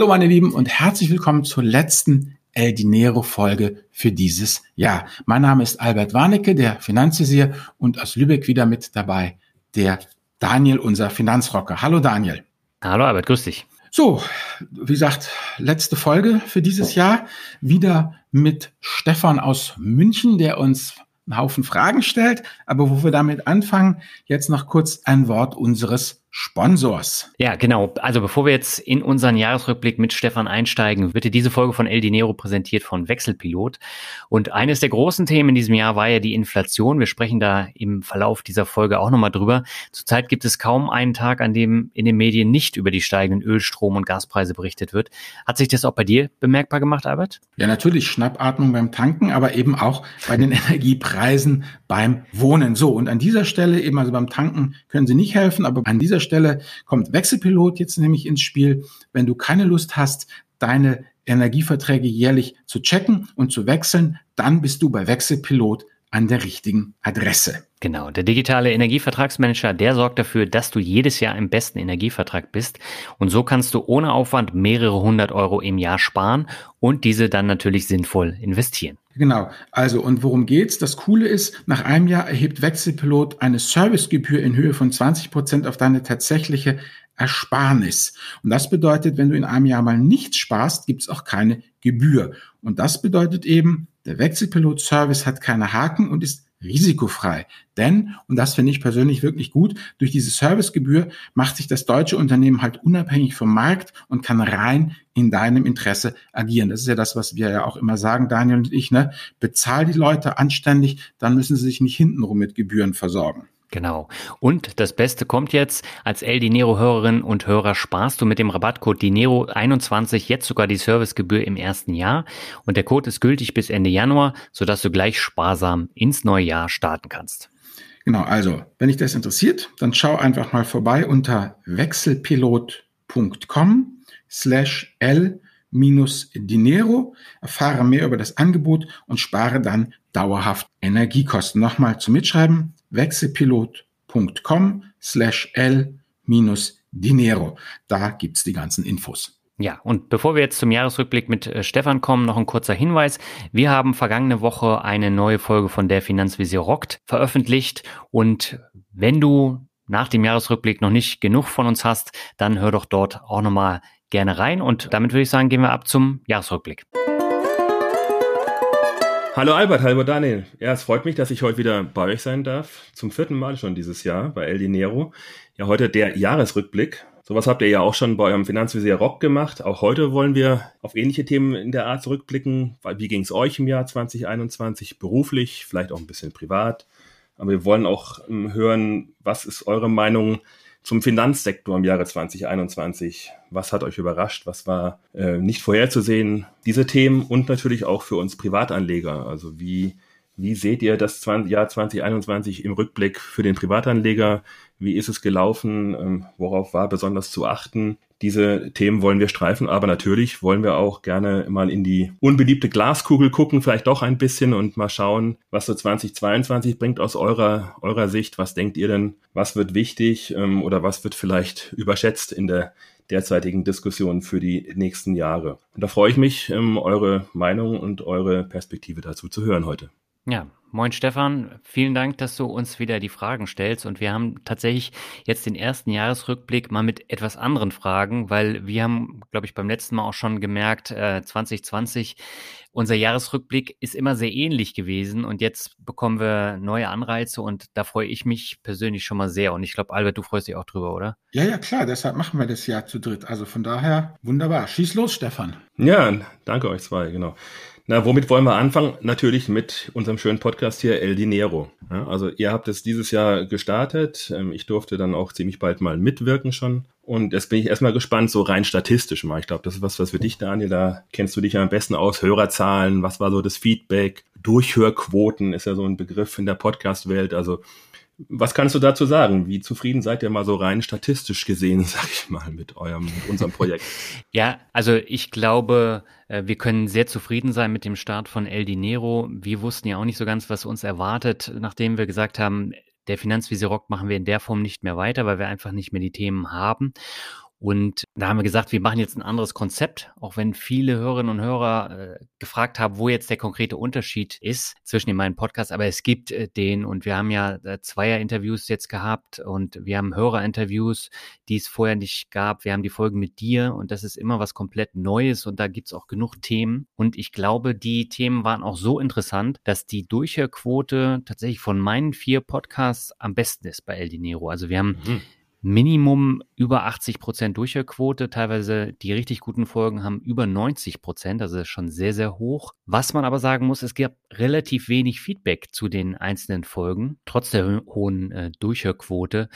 Hallo meine Lieben und herzlich willkommen zur letzten El Dinero Folge für dieses Jahr. Mein Name ist Albert Warnecke, der Finanzvisier und aus Lübeck wieder mit dabei der Daniel, unser Finanzrocker. Hallo Daniel. Hallo Albert, grüß dich. So, wie gesagt, letzte Folge für dieses Jahr. Wieder mit Stefan aus München, der uns einen Haufen Fragen stellt. Aber wo wir damit anfangen, jetzt noch kurz ein Wort unseres Sponsors. Ja, genau. Also bevor wir jetzt in unseren Jahresrückblick mit Stefan einsteigen, wird dir diese Folge von El Dinero präsentiert von Wechselpilot. Und eines der großen Themen in diesem Jahr war ja die Inflation. Wir sprechen da im Verlauf dieser Folge auch nochmal drüber. Zurzeit gibt es kaum einen Tag, an dem in den Medien nicht über die steigenden Öl-, Strom- und Gaspreise berichtet wird. Hat sich das auch bei dir bemerkbar gemacht, Albert? Ja, natürlich Schnappatmung beim Tanken, aber eben auch bei den Energiepreisen beim Wohnen. So, und an dieser Stelle eben, also beim Tanken können sie nicht helfen, aber an dieser Stelle kommt Wechselpilot jetzt nämlich ins Spiel. Wenn du keine Lust hast, deine Energieverträge jährlich zu checken und zu wechseln, dann bist du bei Wechselpilot an der richtigen Adresse. Genau, der digitale Energievertragsmanager, der sorgt dafür, dass du jedes Jahr im besten Energievertrag bist. Und so kannst du ohne Aufwand mehrere hundert Euro im Jahr sparen und diese dann natürlich sinnvoll investieren. Genau, also und worum geht's? Das Coole ist, nach einem Jahr erhebt Wechselpilot eine Servicegebühr in Höhe von 20 Prozent auf deine tatsächliche Ersparnis. Und das bedeutet, wenn du in einem Jahr mal nichts sparst, gibt's auch keine Gebühr. Und das bedeutet eben, der Wechselpilot-Service hat keine Haken und ist risikofrei. Denn, und das finde ich persönlich wirklich gut, durch diese Servicegebühr macht sich das deutsche Unternehmen halt unabhängig vom Markt und kann rein in deinem Interesse agieren. Das ist ja das, was wir ja auch immer sagen, Daniel und ich, ne? Bezahl die Leute anständig, dann müssen sie sich nicht hintenrum mit Gebühren versorgen. Genau. Und das Beste kommt jetzt. Als El Dinero Hörerin und Hörer sparst du mit dem Rabattcode Dinero21 jetzt sogar die Servicegebühr im ersten Jahr. Und der Code ist gültig bis Ende Januar, sodass du gleich sparsam ins neue Jahr starten kannst. Genau. Also, wenn dich das interessiert, dann schau einfach mal vorbei unter wechselpilot.com slash L minus Dinero, erfahre mehr über das Angebot und spare dann dauerhaft Energiekosten. Nochmal zum Mitschreiben, wechselpilot.com slash L minus Dinero. Da gibt's die ganzen Infos. Ja, und bevor wir jetzt zum Jahresrückblick mit äh, Stefan kommen, noch ein kurzer Hinweis. Wir haben vergangene Woche eine neue Folge von der Finanzvisier rockt veröffentlicht und wenn du nach dem Jahresrückblick noch nicht genug von uns hast, dann hör doch dort auch nochmal gerne rein und damit würde ich sagen, gehen wir ab zum Jahresrückblick. Hallo Albert, hallo Daniel. Ja, es freut mich, dass ich heute wieder bei euch sein darf. Zum vierten Mal schon dieses Jahr bei El Dinero. Ja, heute der Jahresrückblick. Sowas habt ihr ja auch schon bei eurem Finanzvisier Rock gemacht. Auch heute wollen wir auf ähnliche Themen in der Art zurückblicken. Wie ging es euch im Jahr 2021 beruflich, vielleicht auch ein bisschen privat? Aber wir wollen auch ähm, hören, was ist eure Meinung zum Finanzsektor im Jahre 2021. Was hat euch überrascht? Was war äh, nicht vorherzusehen? Diese Themen und natürlich auch für uns Privatanleger. Also wie, wie seht ihr das Jahr 2021 im Rückblick für den Privatanleger? Wie ist es gelaufen? Ähm, worauf war besonders zu achten? Diese Themen wollen wir streifen, aber natürlich wollen wir auch gerne mal in die unbeliebte Glaskugel gucken, vielleicht doch ein bisschen und mal schauen, was so 2022 bringt aus eurer, eurer Sicht. Was denkt ihr denn? Was wird wichtig ähm, oder was wird vielleicht überschätzt in der derzeitigen Diskussion für die nächsten Jahre? Und da freue ich mich, ähm, eure Meinung und eure Perspektive dazu zu hören heute. Ja, moin Stefan, vielen Dank, dass du uns wieder die Fragen stellst und wir haben tatsächlich jetzt den ersten Jahresrückblick mal mit etwas anderen Fragen, weil wir haben, glaube ich, beim letzten Mal auch schon gemerkt, äh, 2020, unser Jahresrückblick ist immer sehr ähnlich gewesen und jetzt bekommen wir neue Anreize und da freue ich mich persönlich schon mal sehr und ich glaube, Albert, du freust dich auch drüber, oder? Ja, ja, klar, deshalb machen wir das Jahr zu dritt. Also von daher wunderbar. Schieß los, Stefan. Ja, danke euch zwei, genau. Na, womit wollen wir anfangen? Natürlich mit unserem schönen Podcast hier El Dinero. Ja, also ihr habt es dieses Jahr gestartet. Ähm, ich durfte dann auch ziemlich bald mal mitwirken schon. Und jetzt bin ich erstmal gespannt, so rein statistisch mal. Ich glaube, das ist was, was für dich, Daniel, da kennst du dich ja am besten aus. Hörerzahlen, was war so das Feedback? Durchhörquoten ist ja so ein Begriff in der Podcast-Welt. Also was kannst du dazu sagen? Wie zufrieden seid ihr mal so rein statistisch gesehen, sag ich mal, mit eurem, mit unserem Projekt? ja, also ich glaube, äh, wir können sehr zufrieden sein mit dem Start von El Dinero. Wir wussten ja auch nicht so ganz, was uns erwartet, nachdem wir gesagt haben, der Finanzvisier Rock machen wir in der Form nicht mehr weiter, weil wir einfach nicht mehr die Themen haben. Und da haben wir gesagt, wir machen jetzt ein anderes Konzept, auch wenn viele Hörerinnen und Hörer äh, gefragt haben, wo jetzt der konkrete Unterschied ist zwischen den beiden Podcasts. Aber es gibt äh, den und wir haben ja äh, Zweier-Interviews jetzt gehabt und wir haben Hörer-Interviews, die es vorher nicht gab. Wir haben die Folgen mit dir und das ist immer was komplett Neues und da gibt's auch genug Themen. Und ich glaube, die Themen waren auch so interessant, dass die Durchhörquote tatsächlich von meinen vier Podcasts am besten ist bei El Dinero. Also wir haben mhm Minimum über 80 Prozent Durchhörquote. Teilweise die richtig guten Folgen haben über 90 Prozent, also schon sehr, sehr hoch. Was man aber sagen muss, es gab relativ wenig Feedback zu den einzelnen Folgen, trotz der hohen äh, Durchhörquote.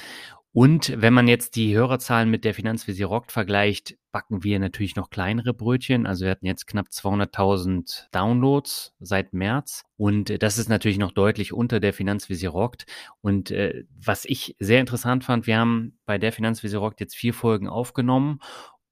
Und wenn man jetzt die Hörerzahlen mit der Finanzvisier Rockt vergleicht, backen wir natürlich noch kleinere Brötchen. Also wir hatten jetzt knapp 200.000 Downloads seit März. Und das ist natürlich noch deutlich unter der Finanzvisier Rockt. Und äh, was ich sehr interessant fand, wir haben bei der Finanzvisier Rockt jetzt vier Folgen aufgenommen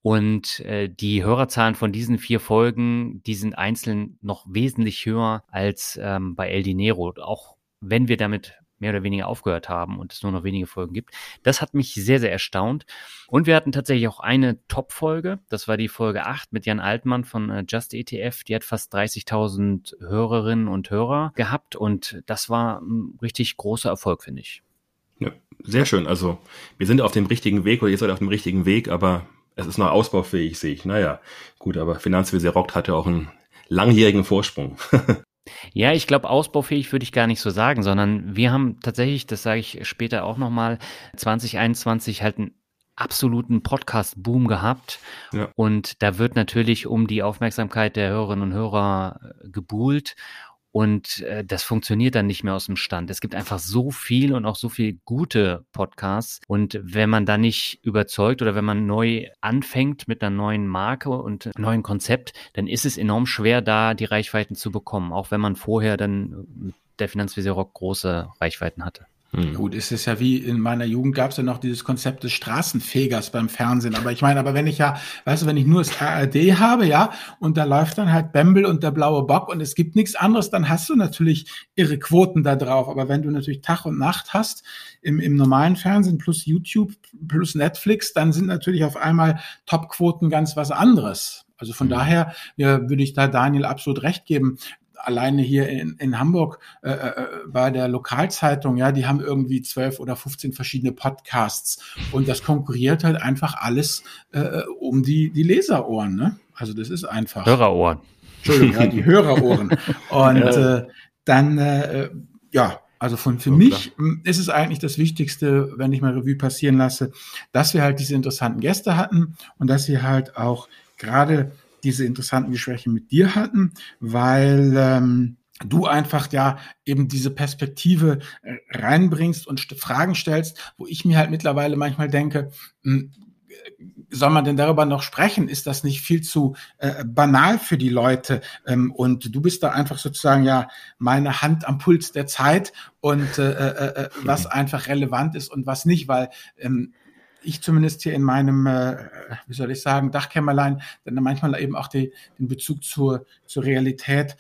und äh, die Hörerzahlen von diesen vier Folgen, die sind einzeln noch wesentlich höher als ähm, bei El Dinero. Auch wenn wir damit mehr oder weniger aufgehört haben und es nur noch wenige Folgen gibt. Das hat mich sehr, sehr erstaunt. Und wir hatten tatsächlich auch eine Top-Folge. Das war die Folge 8 mit Jan Altmann von äh, Just ETF. Die hat fast 30.000 Hörerinnen und Hörer gehabt und das war ein richtig großer Erfolg, finde ich. Ja, sehr schön. Also wir sind auf dem richtigen Weg oder ihr seid auf dem richtigen Weg, aber es ist noch ausbaufähig, sehe ich. Naja, gut, aber Finanzvisier Rockt hat ja auch einen langjährigen Vorsprung. Ja, ich glaube, ausbaufähig würde ich gar nicht so sagen, sondern wir haben tatsächlich, das sage ich später auch nochmal, 2021 halt einen absoluten Podcast-Boom gehabt. Ja. Und da wird natürlich um die Aufmerksamkeit der Hörerinnen und Hörer äh, gebuhlt. Und äh, das funktioniert dann nicht mehr aus dem Stand. Es gibt einfach so viel und auch so viel gute Podcasts. Und wenn man da nicht überzeugt oder wenn man neu anfängt mit einer neuen Marke und einem neuen Konzept, dann ist es enorm schwer, da die Reichweiten zu bekommen. Auch wenn man vorher dann mit der Finanzvisier Rock große Reichweiten hatte. Hm. Gut, es ist ja wie in meiner Jugend gab es ja noch dieses Konzept des Straßenfegers beim Fernsehen. Aber ich meine, aber wenn ich ja, weißt du, wenn ich nur das ARD habe, ja, und da läuft dann halt Bembel und der blaue Bock und es gibt nichts anderes, dann hast du natürlich irre Quoten da drauf. Aber wenn du natürlich Tag und Nacht hast im, im normalen Fernsehen plus YouTube plus Netflix, dann sind natürlich auf einmal Topquoten ganz was anderes. Also von mhm. daher ja, würde ich da Daniel absolut recht geben alleine hier in, in Hamburg äh, äh, bei der Lokalzeitung, ja, die haben irgendwie zwölf oder 15 verschiedene Podcasts und das konkurriert halt einfach alles äh, um die, die Leserohren, ne? Also das ist einfach. Hörerohren. Entschuldigung, ja, die Hörerohren. Und ja. äh, dann, äh, ja, also von für so, mich klar. ist es eigentlich das Wichtigste, wenn ich mal Revue passieren lasse, dass wir halt diese interessanten Gäste hatten und dass sie halt auch gerade diese interessanten Gespräche mit dir hatten, weil ähm, du einfach ja eben diese Perspektive äh, reinbringst und Fragen stellst, wo ich mir halt mittlerweile manchmal denke, hm, soll man denn darüber noch sprechen? Ist das nicht viel zu äh, banal für die Leute? Ähm, und du bist da einfach sozusagen ja meine Hand am Puls der Zeit und äh, äh, äh was einfach relevant ist und was nicht, weil ähm, ich zumindest hier in meinem, äh, wie soll ich sagen, Dachkämmerlein, dann manchmal eben auch die, den Bezug zur, zur Realität,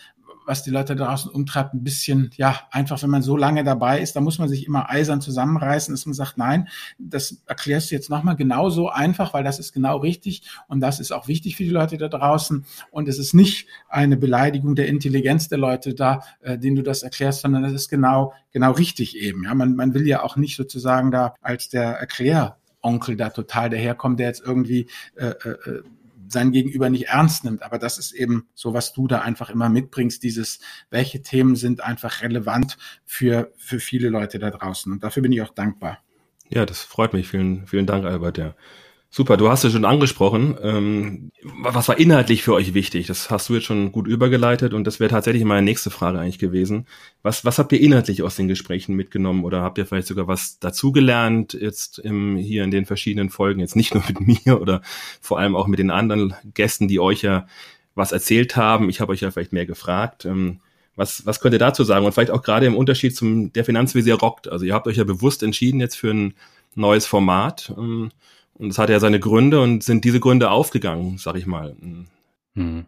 was die Leute draußen umtreibt, ein bisschen, ja, einfach, wenn man so lange dabei ist, da muss man sich immer eisern zusammenreißen, dass man sagt, nein, das erklärst du jetzt nochmal genauso einfach, weil das ist genau richtig und das ist auch wichtig für die Leute da draußen und es ist nicht eine Beleidigung der Intelligenz der Leute da, äh, denen du das erklärst, sondern es ist genau, genau richtig eben. Ja, man, man will ja auch nicht sozusagen da als der Erklär Onkel da total daherkommt, der jetzt irgendwie äh, äh, sein Gegenüber nicht ernst nimmt. Aber das ist eben so, was du da einfach immer mitbringst, dieses, welche Themen sind einfach relevant für, für viele Leute da draußen. Und dafür bin ich auch dankbar. Ja, das freut mich. Vielen, vielen Dank, Albert. Ja. Super, du hast es schon angesprochen. Ähm, was war inhaltlich für euch wichtig? Das hast du jetzt schon gut übergeleitet und das wäre tatsächlich meine nächste Frage eigentlich gewesen. Was, was habt ihr inhaltlich aus den Gesprächen mitgenommen oder habt ihr vielleicht sogar was dazugelernt jetzt im, hier in den verschiedenen Folgen? Jetzt nicht nur mit mir oder vor allem auch mit den anderen Gästen, die euch ja was erzählt haben. Ich habe euch ja vielleicht mehr gefragt. Ähm, was, was könnt ihr dazu sagen? Und vielleicht auch gerade im Unterschied zum der Finanzvisier rockt. Also ihr habt euch ja bewusst entschieden jetzt für ein neues Format. Ähm, und es hat ja seine Gründe und sind diese Gründe aufgegangen, sag ich mal. Hm.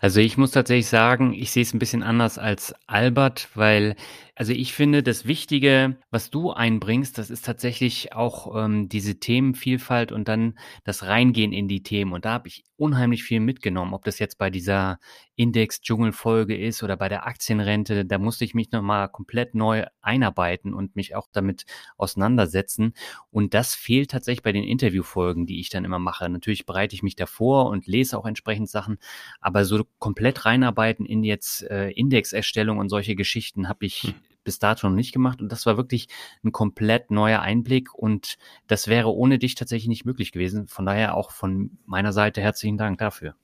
Also ich muss tatsächlich sagen, ich sehe es ein bisschen anders als Albert, weil Also ich finde, das Wichtige, was du einbringst, das ist tatsächlich auch ähm, diese Themenvielfalt und dann das Reingehen in die Themen. Und da habe ich unheimlich viel mitgenommen, ob das jetzt bei dieser Index-Dschungel-Folge ist oder bei der Aktienrente. Da musste ich mich nochmal komplett neu einarbeiten und mich auch damit auseinandersetzen. Und das fehlt tatsächlich bei den Interviewfolgen, die ich dann immer mache. Natürlich bereite ich mich davor und lese auch entsprechend Sachen, aber so komplett reinarbeiten in jetzt äh, Indexerstellung und solche Geschichten habe ich hm. Bis dato noch nicht gemacht. Und das war wirklich ein komplett neuer Einblick und das wäre ohne dich tatsächlich nicht möglich gewesen. Von daher auch von meiner Seite herzlichen Dank dafür.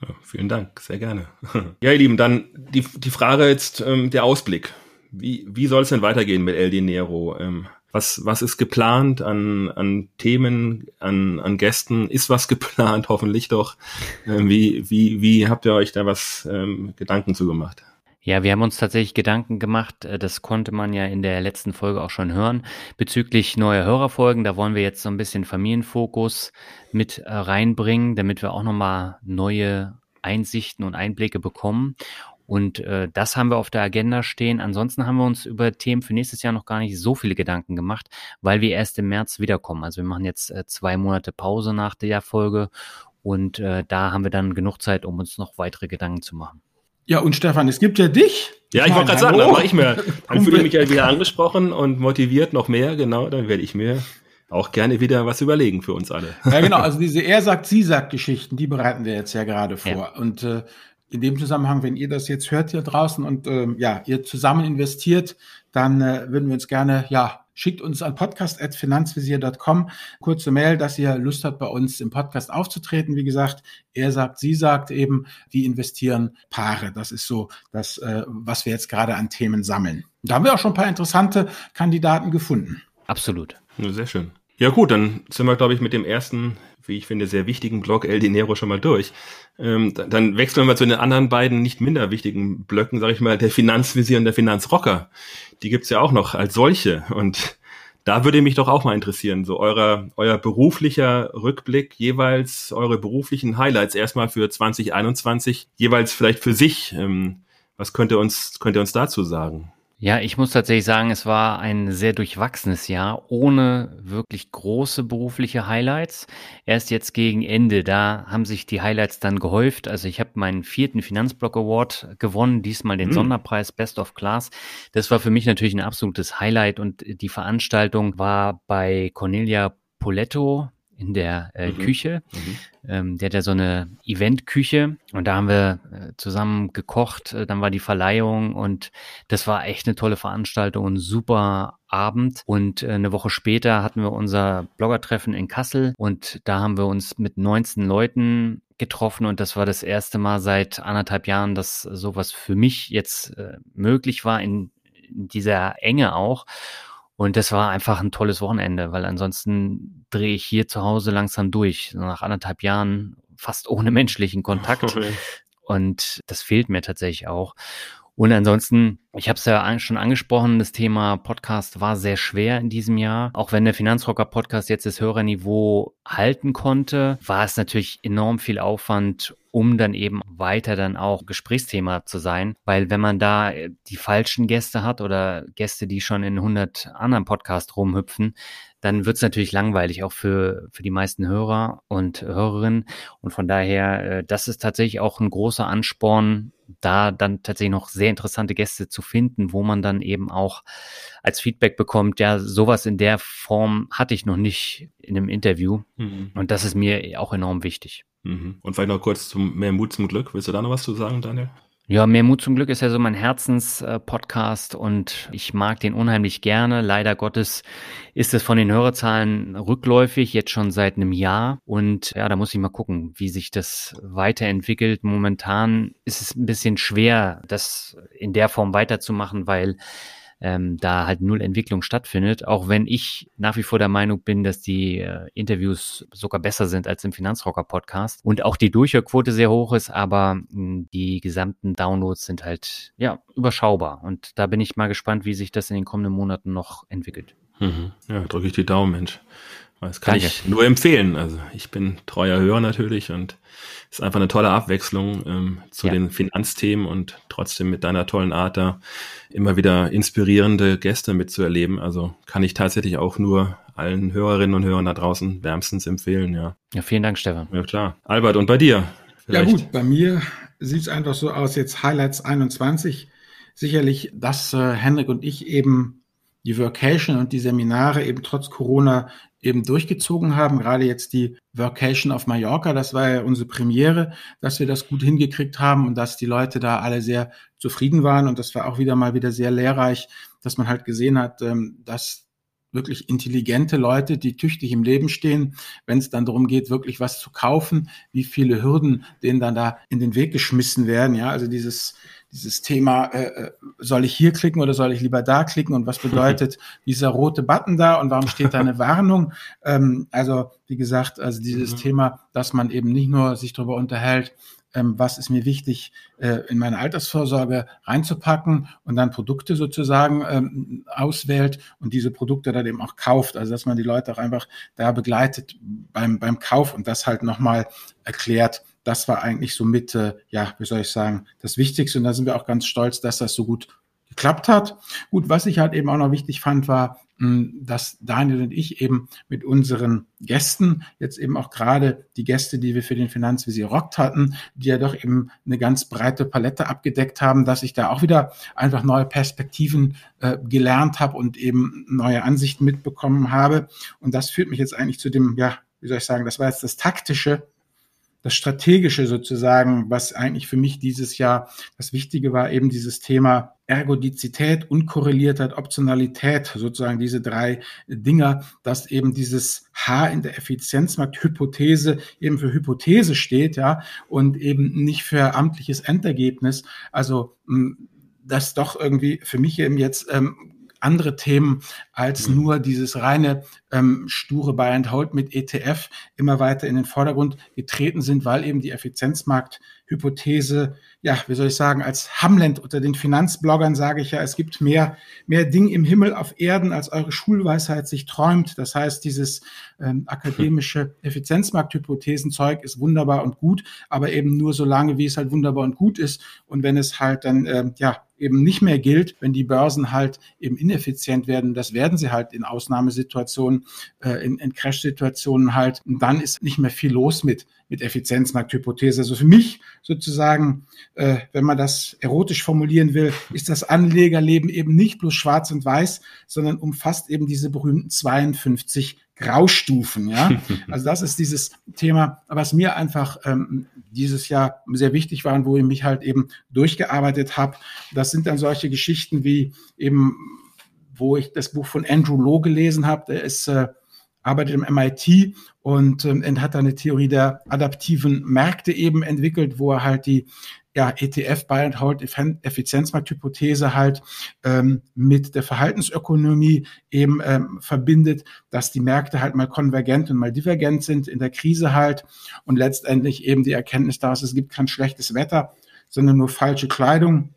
Ja, vielen Dank, sehr gerne. ja, ihr Lieben, dann die, die Frage jetzt, ähm, der Ausblick. Wie, wie soll es denn weitergehen mit El Dinero? Ähm, was, was ist geplant an, an Themen, an, an Gästen? Ist was geplant, hoffentlich doch. Ähm, wie, wie, wie habt ihr euch da was ähm, Gedanken zugemacht? Ja, wir haben uns tatsächlich Gedanken gemacht, äh, das konnte man ja in der letzten Folge auch schon hören, bezüglich neuer Hörerfolgen. Da wollen wir jetzt so ein bisschen Familienfokus mit äh, reinbringen, damit wir auch nochmal neue Einsichten und Einblicke bekommen. Und äh, das haben wir auf der Agenda stehen. Ansonsten haben wir uns über Themen für nächstes Jahr noch gar nicht so viele Gedanken gemacht, weil wir erst im März wiederkommen. Also wir machen jetzt äh, zwei Monate Pause nach der Folge und äh, da haben wir dann genug Zeit, um uns noch weitere Gedanken zu machen. Ja, und Stefan, es gibt ja dich. Ja, ich, wollte gerade sagen, da war ich mir, dann fühle ich mich ja wieder angesprochen und motiviert noch mehr, genau, dann werde ich mir auch gerne wieder was überlegen für uns alle. Ja, genau, also diese Er sagt, sie sagt Geschichten, die bereiten wir jetzt ja gerade vor. Ja. Und äh, in dem Zusammenhang, wenn ihr das jetzt hört hier draußen und äh, ja, ihr zusammen investiert, dann äh, würden wir uns gerne ja schickt uns an podcast.finanzvisier.com kurze Mail, dass ihr Lust habt, bei uns im Podcast aufzutreten. Wie gesagt, er sagt, sie sagt eben, wie investieren Paare. Das ist so das, äh, was wir jetzt gerade an Themen sammeln. Da haben wir auch schon ein paar interessante Kandidaten gefunden. Absolut. Sehr schön. Ja gut, dann sind wir, glaube ich, mit dem ersten, wie ich finde, sehr wichtigen Blog El Dinero schon mal durch. Ähm, dann wechseln wir mal zu den anderen beiden nicht minder wichtigen Blöcken, sage ich mal, der Finanzvisier und der Finanzrocker die gibt's ja auch noch als solche. Und da würde mich doch auch mal interessieren, so euer, euer beruflicher Rückblick, jeweils eure beruflichen Highlights erstmal für 2021, jeweils vielleicht für sich. Ähm, was könnt ihr uns, könnt ihr uns dazu sagen? Ja, ich muss tatsächlich sagen, es war ein sehr durchwachsenes Jahr, ohne wirklich große berufliche Highlights. Erst jetzt gegen Ende, da haben sich die Highlights dann gehäuft. Also ich habe meinen vierten Finanzblock Award gewonnen, diesmal den mhm. Sonderpreis Best of Class. Das war für mich natürlich ein absolutes Highlight und die Veranstaltung war bei Cornelia Poletto, in der äh, mhm. Küche. Mhm. Ähm, der hat ja so eine Eventküche und da haben wir äh, zusammen gekocht. Äh, dann war die Verleihung und das war echt eine tolle Veranstaltung und super Abend. Und äh, eine Woche später hatten wir unser Bloggertreffen in Kassel und da haben wir uns mit 19 Leuten getroffen und das war das erste Mal seit anderthalb Jahren, dass sowas für mich jetzt äh, möglich war in, in dieser Enge auch. Und das war einfach ein tolles Wochenende, weil ansonsten drehe ich hier zu Hause langsam durch, nach anderthalb Jahren fast ohne menschlichen Kontakt. Okay. Und das fehlt mir tatsächlich auch. Und ansonsten, ich habe es ja schon angesprochen, das Thema Podcast war sehr schwer in diesem Jahr. Auch wenn der Finanzrocker Podcast jetzt das Hörerniveau halten konnte, war es natürlich enorm viel Aufwand, um dann eben weiter dann auch Gesprächsthema zu sein. Weil wenn man da die falschen Gäste hat oder Gäste, die schon in 100 anderen Podcasts rumhüpfen, dann wird es natürlich langweilig, auch für, für die meisten Hörer und Hörerinnen. Und von daher, äh, das ist tatsächlich auch ein großer Ansporn, da dann tatsächlich noch sehr interessante Gäste zu finden, wo man dann eben auch als Feedback bekommt, ja, sowas in der Form hatte ich noch nicht in einem Interview. Mhm. Und das ist mir auch enorm wichtig. Mhm. Und vielleicht noch kurz zum mehr Mut zum Glück. Willst du da noch was zu sagen, Daniel? Ja, Mehr Mut zum Glück ist ja so mein Herzenspodcast und ich mag den unheimlich gerne. Leider Gottes ist es von den Hörerzahlen rückläufig, jetzt schon seit einem Jahr. Und ja, da muss ich mal gucken, wie sich das weiterentwickelt. Momentan ist es ein bisschen schwer, das in der Form weiterzumachen, weil ähm, da halt null Entwicklung stattfindet, auch wenn ich nach wie vor der Meinung bin, dass die äh, Interviews sogar besser sind als im Finanzrocker-Podcast und auch die Durchhörquote sehr hoch ist, aber mh, hm, die gesamten Downloads sind halt ja überschaubar und da bin ich mal gespannt, wie sich das in den kommenden Monaten noch entwickelt. Mhm. Ja, drücke ich die Daumen, Mensch. Das kann Danke. ich nur empfehlen. Also ich bin treuer Hörer natürlich und ist einfach eine tolle Abwechslung ähm, zu ja. den Finanzthemen und trotzdem mit deiner tollen Art da immer wieder inspirierende Gäste mitzuerleben. Also kann ich tatsächlich auch nur allen Hörerinnen und Hörern da draußen wärmstens empfehlen, ja. Ja, vielen Dank, Stefan. Ja, klar. Albert, und bei dir? Vielleicht? Ja gut, bei mir sieht es einfach so aus, jetzt Highlights 21. Sicherlich, dass äh, Henrik und ich eben die Workation und die Seminare eben trotz Corona eben durchgezogen haben. Gerade jetzt die Workation auf Mallorca, das war ja unsere Premiere, dass wir das gut hingekriegt haben und dass die Leute da alle sehr zufrieden waren. Und das war auch wieder mal wieder sehr lehrreich, dass man halt gesehen hat, ähm, dass wirklich intelligente Leute, die tüchtig im Leben stehen, wenn es dann darum geht, wirklich was zu kaufen, wie viele Hürden denen dann da in den Weg geschmissen werden. Ja, also dieses dieses Thema, äh, äh, soll ich hier klicken oder soll ich lieber da klicken und was bedeutet dieser rote Button da und warum steht da eine Warnung? Ähm, also wie gesagt, also dieses mhm. Thema, dass man eben nicht nur sich darüber unterhält, ähm, was ist mir wichtig äh, in meine Altersvorsorge reinzupacken und dann Produkte sozusagen ähm, auswählt und diese Produkte dann eben auch kauft. Also dass man die Leute auch einfach da begleitet beim, beim Kauf und das halt nochmal erklärt, das war eigentlich so mit, äh, ja, wie soll ich sagen, das Wichtigste. Und da sind wir auch ganz stolz, dass das so gut geklappt hat. Gut, was ich halt eben auch noch wichtig fand, war, dass Daniel und ich eben mit unseren Gästen, jetzt eben auch gerade die Gäste, die wir für den Finanzvisier Rockt hatten, die ja doch eben eine ganz breite Palette abgedeckt haben, dass ich da auch wieder einfach neue Perspektiven äh, gelernt habe und eben neue Ansichten mitbekommen habe. Und das führt mich jetzt eigentlich zu dem, ja, wie soll ich sagen, das war jetzt das Taktische, das Strategische sozusagen, was eigentlich für mich dieses Jahr das Wichtige war, eben dieses Thema Ergodizität, Unkorreliertheit, Optionalität, sozusagen diese drei Dinger, dass eben dieses H in der Effizienzmarkthypothese eben für Hypothese steht, ja, und eben nicht für amtliches Endergebnis. Also, das doch irgendwie für mich eben jetzt ähm, andere Themen als mhm. nur dieses reine ähm, sture Buy and Hold mit ETF immer weiter in den Vordergrund getreten sind, weil eben die Effizienzmarkthypothese, ja, wie soll ich sagen, als Hamlet unter den Finanzbloggern sage ich ja, es gibt mehr, mehr Ding im Himmel auf Erden, als eure Schulweisheit sich träumt. Das heißt, dieses ähm, akademische Effizienzmarkthypothesenzeug ist wunderbar und gut, aber eben nur so lange, wie es halt wunderbar und gut ist. Und wenn es halt dann, ähm, ja, eben nicht mehr gilt, wenn die Börsen halt eben ineffizient werden. Das werden sie halt in Ausnahmesituationen, äh, in, in Crash-Situationen halt. Und dann ist nicht mehr viel los mit, mit Effizienzmarkthypothese. Also für mich sozusagen, äh, wenn man das erotisch formulieren will, ist das Anlegerleben eben nicht bloß schwarz und weiß, sondern umfasst eben diese berühmten 52 Graustufen, ja. Also das ist dieses Thema, was mir einfach ähm, dieses Jahr sehr wichtig war und wo ich mich halt eben durchgearbeitet habe. Das sind dann solche Geschichten wie eben, wo ich das Buch von Andrew Lowe gelesen habe. Der ist äh, arbeitet im MIT und ähm, hat da eine Theorie der adaptiven Märkte eben entwickelt, wo er halt die ja, ETF Buy and Hold Effizienzmarkthypothese halt ähm, mit der Verhaltensökonomie eben ähm, verbindet, dass die Märkte halt mal konvergent und mal divergent sind in der Krise halt und letztendlich eben die Erkenntnis daraus, es gibt kein schlechtes Wetter, sondern nur falsche Kleidung.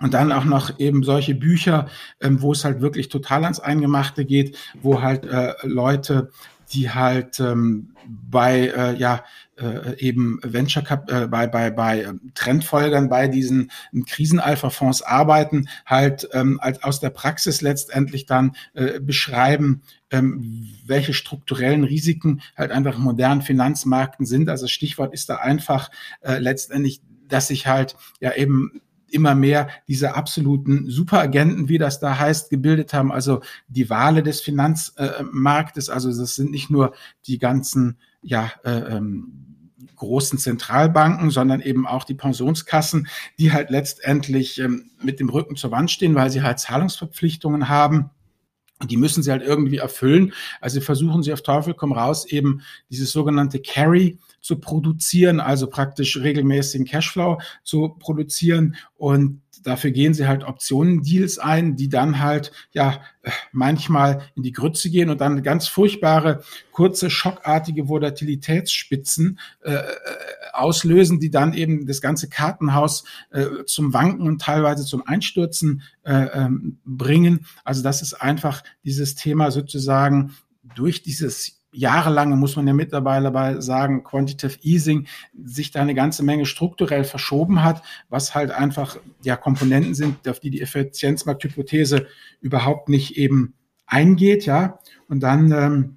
Und dann auch noch eben solche Bücher, ähm, wo es halt wirklich total ans Eingemachte geht, wo halt äh, Leute die halt ähm, bei äh, ja äh, eben Venture Cap äh, bei bei bei ähm, Trendfolgern bei diesen ähm, Krisenalpha-Fonds arbeiten, halt ähm, als aus der Praxis letztendlich dann äh, beschreiben, ähm, welche strukturellen Risiken halt einfach in modernen Finanzmärkten sind. Also Stichwort ist da einfach äh, letztendlich, dass sich halt ja eben immer mehr diese absoluten Superagenten, wie das da heißt, gebildet haben. Also die Wale des Finanzmarktes. Also das sind nicht nur die ganzen, ja, äh, ähm, großen Zentralbanken, sondern eben auch die Pensionskassen, die halt letztendlich ähm, mit dem Rücken zur Wand stehen, weil sie halt Zahlungsverpflichtungen haben. Die müssen sie halt irgendwie erfüllen. Also versuchen sie auf Teufel komm raus eben dieses sogenannte Carry zu produzieren, also praktisch regelmäßigen Cashflow zu produzieren und dafür gehen sie halt Optionen-Deals ein, die dann halt ja manchmal in die Grütze gehen und dann ganz furchtbare, kurze, schockartige Volatilitätsspitzen äh, äh, auslösen, die dann eben das ganze Kartenhaus äh, zum Wanken und teilweise zum Einstürzen äh, ähm, bringen. Also das ist einfach dieses Thema sozusagen durch dieses jahrelange, muss man ja mittlerweile sagen, Quantitative Easing sich da eine ganze Menge strukturell verschoben hat, was halt einfach ja Komponenten sind, auf die die Effizienzmarkthypothese überhaupt nicht eben eingeht, ja. Und dann ähm,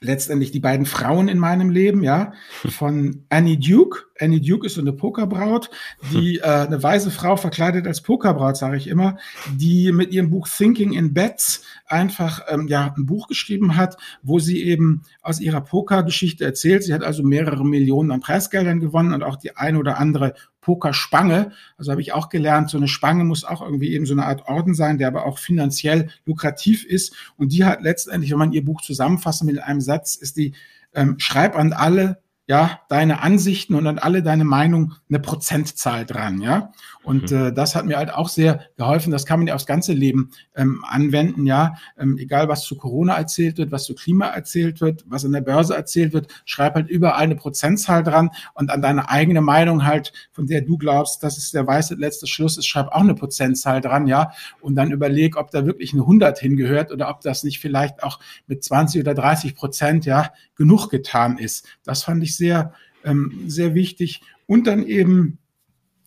letztendlich die beiden Frauen in meinem Leben, ja, von Annie Duke. Annie Duke ist so eine Pokerbraut, die äh, eine weise Frau verkleidet als Pokerbraut, sage ich immer, die mit ihrem Buch Thinking in Bets einfach ähm, ja ein Buch geschrieben hat, wo sie eben aus ihrer Pokergeschichte erzählt. Sie hat also mehrere Millionen an Preisgeldern gewonnen und auch die ein oder andere Pokerspange. Also habe ich auch gelernt, so eine Spange muss auch irgendwie eben so eine Art Orden sein, der aber auch finanziell lukrativ ist. Und die hat letztendlich, wenn man ihr Buch zusammenfasst mit einem Satz, ist die, ähm, schreib an alle, ja, deine Ansichten und an alle deine Meinung eine Prozentzahl dran, ja. Und mhm. äh, das hat mir halt auch sehr geholfen. Das kann man ja aufs ganze Leben ähm, anwenden, ja. Ähm, egal, was zu Corona erzählt wird, was zu Klima erzählt wird, was an der Börse erzählt wird, schreib halt überall eine Prozentzahl dran und an deine eigene Meinung halt, von der du glaubst, dass es der weiße letzte Schluss ist, schreib auch eine Prozentzahl dran, ja. Und dann überleg, ob da wirklich eine 100 hingehört oder ob das nicht vielleicht auch mit 20 oder 30 Prozent, ja, genug getan ist. Das fand ich sehr, ähm, sehr wichtig. Und dann eben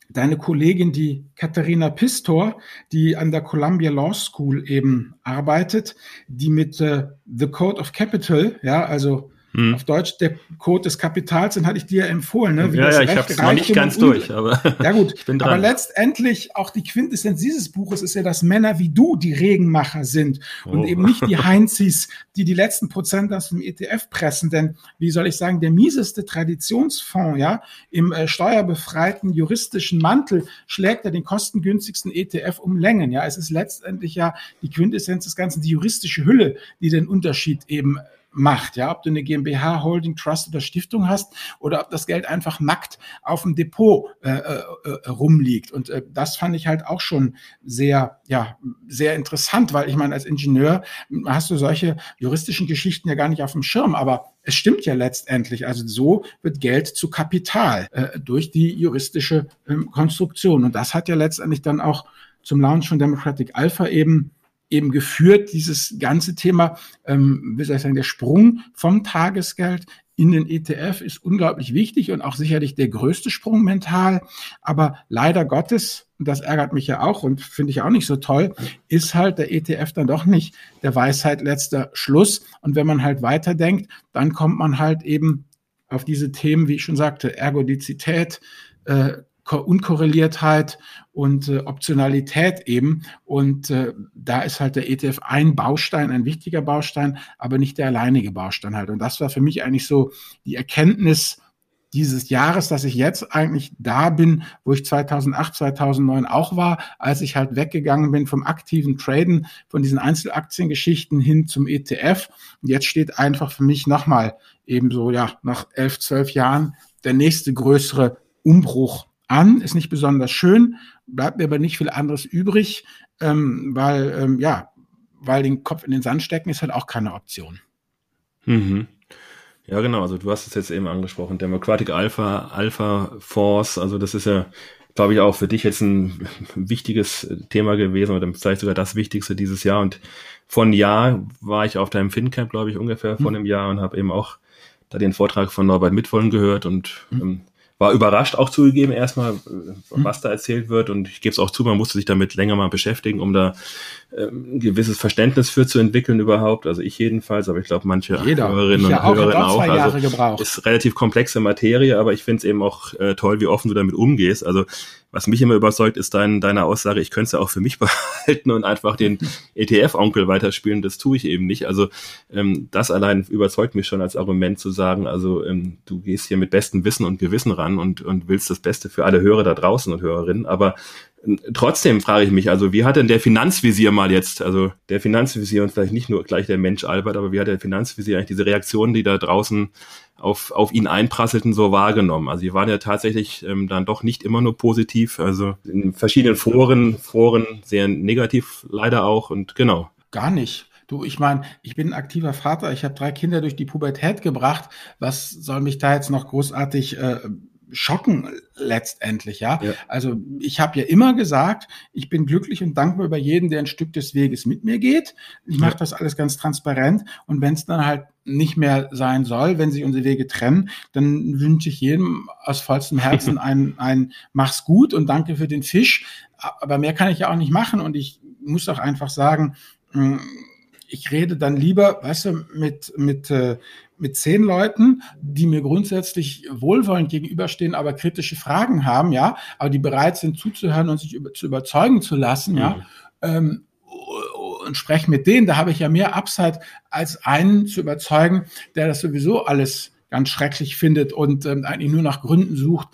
deine Kollegin, die Katharina Pistor, die an der Columbia Law School eben arbeitet, die mit äh, The Code of Capital, ja, also hm. Auf Deutsch der Code des Kapitals, den hatte ich dir empfohlen. Ne? Wie ja, ja, ich habe es noch nicht ganz durch, aber ja gut. ich bin dran. Aber letztendlich auch die Quintessenz dieses Buches ist ja, dass Männer wie du die Regenmacher sind oh. und eben nicht die Heinzis, die die letzten Prozent aus dem ETF pressen. Denn wie soll ich sagen, der mieseste Traditionsfonds, ja, im äh, steuerbefreiten juristischen Mantel schlägt er den kostengünstigsten ETF um Längen. Ja, es ist letztendlich ja die Quintessenz des Ganzen, die juristische Hülle, die den Unterschied eben macht, ja, ob du eine GmbH, Holding, Trust oder Stiftung hast oder ob das Geld einfach nackt auf dem Depot äh, äh, äh, rumliegt. Und äh, das fand ich halt auch schon sehr, ja, sehr interessant, weil ich meine, als Ingenieur hast du solche juristischen Geschichten ja gar nicht auf dem Schirm, aber es stimmt ja letztendlich. Also so wird Geld zu Kapital äh, durch die juristische ähm, Konstruktion. Und das hat ja letztendlich dann auch zum Launch von Democratic Alpha eben eben geführt, dieses ganze Thema, ähm, wie soll ich sagen, der Sprung vom Tagesgeld in den ETF ist unglaublich wichtig und auch sicherlich der größte Sprung mental. Aber leider Gottes, und das ärgert mich ja auch und finde ich auch nicht so toll, ist halt der ETF dann doch nicht der Weisheit letzter Schluss. Und wenn man halt weiterdenkt, dann kommt man halt eben auf diese Themen, wie ich schon sagte, Ergodizität, äh, Unkorreliertheit und äh, Optionalität eben. Und äh, da ist halt der ETF ein Baustein, ein wichtiger Baustein, aber nicht der alleinige Baustein halt. Und das war für mich eigentlich so die Erkenntnis dieses Jahres, dass ich jetzt eigentlich da bin, wo ich 2008, 2009 auch war, als ich halt weggegangen bin vom aktiven Traden, von diesen Einzelaktiengeschichten hin zum ETF. Und jetzt steht einfach für mich nochmal eben so, ja, nach elf, zwölf Jahren der nächste größere Umbruch an, ist nicht besonders schön, bleibt mir aber nicht viel anderes übrig, ähm, weil, ähm, ja, weil den Kopf in den Sand stecken ist halt auch keine Option. Mhm. Ja, genau, also du hast es jetzt eben angesprochen, Democratic Alpha, Alpha Force, also das ist ja, glaube ich, auch für dich jetzt ein wichtiges Thema gewesen oder vielleicht sogar das Wichtigste dieses Jahr und von Jahr war ich auf deinem FinCamp, glaube ich, ungefähr mhm. vor einem Jahr und habe eben auch da den Vortrag von Norbert Mitwollen gehört und mhm. ähm, war überrascht auch zugegeben erstmal, äh, was da erzählt wird und ich gebe es auch zu, man musste sich damit länger mal beschäftigen, um da ähm, ein gewisses Verständnis für zu entwickeln überhaupt. Also ich jedenfalls, aber ich glaube manche Jeder. Hörerinnen und auch, Hörerinnen auch. Also ist relativ komplexe Materie, aber ich finde es eben auch äh, toll, wie offen du damit umgehst. Also was mich immer überzeugt, ist dein, deine Aussage, ich könnte es ja auch für mich behalten und einfach den ETF-Onkel weiterspielen. Das tue ich eben nicht. Also ähm, das allein überzeugt mich schon als Argument zu sagen, also ähm, du gehst hier mit bestem Wissen und Gewissen ran und, und willst das Beste für alle Hörer da draußen und Hörerinnen. Aber Trotzdem frage ich mich, also wie hat denn der Finanzvisier mal jetzt, also der Finanzvisier und vielleicht nicht nur gleich der Mensch Albert, aber wie hat der Finanzvisier eigentlich diese Reaktionen, die da draußen auf, auf ihn einprasselten, so wahrgenommen? Also die waren ja tatsächlich ähm, dann doch nicht immer nur positiv, also in verschiedenen Foren, Foren sehr negativ leider auch und genau. Gar nicht. Du, ich meine, ich bin ein aktiver Vater, ich habe drei Kinder durch die Pubertät gebracht. Was soll mich da jetzt noch großartig äh, schocken letztendlich, ja. ja. Also ich habe ja immer gesagt, ich bin glücklich und dankbar über jeden, der ein Stück des Weges mit mir geht. Ich mache ja. das alles ganz transparent und wenn es dann halt nicht mehr sein soll, wenn sich unsere Wege trennen, dann wünsche ich jedem aus vollstem Herzen ein, ein Mach's gut und danke für den Fisch. Aber mehr kann ich ja auch nicht machen und ich muss auch einfach sagen, hm, ich rede dann lieber, weißt du, mit, mit, äh, mit zehn Leuten, die mir grundsätzlich wohlwollend gegenüberstehen, aber kritische Fragen haben, ja, aber die bereit sind zuzuhören und sich über, zu überzeugen zu lassen, ja, mhm. ähm, und spreche mit denen, da habe ich ja mehr Upside, als einen zu überzeugen, der das sowieso alles ganz schrecklich findet und ähm, eigentlich nur nach Gründen sucht,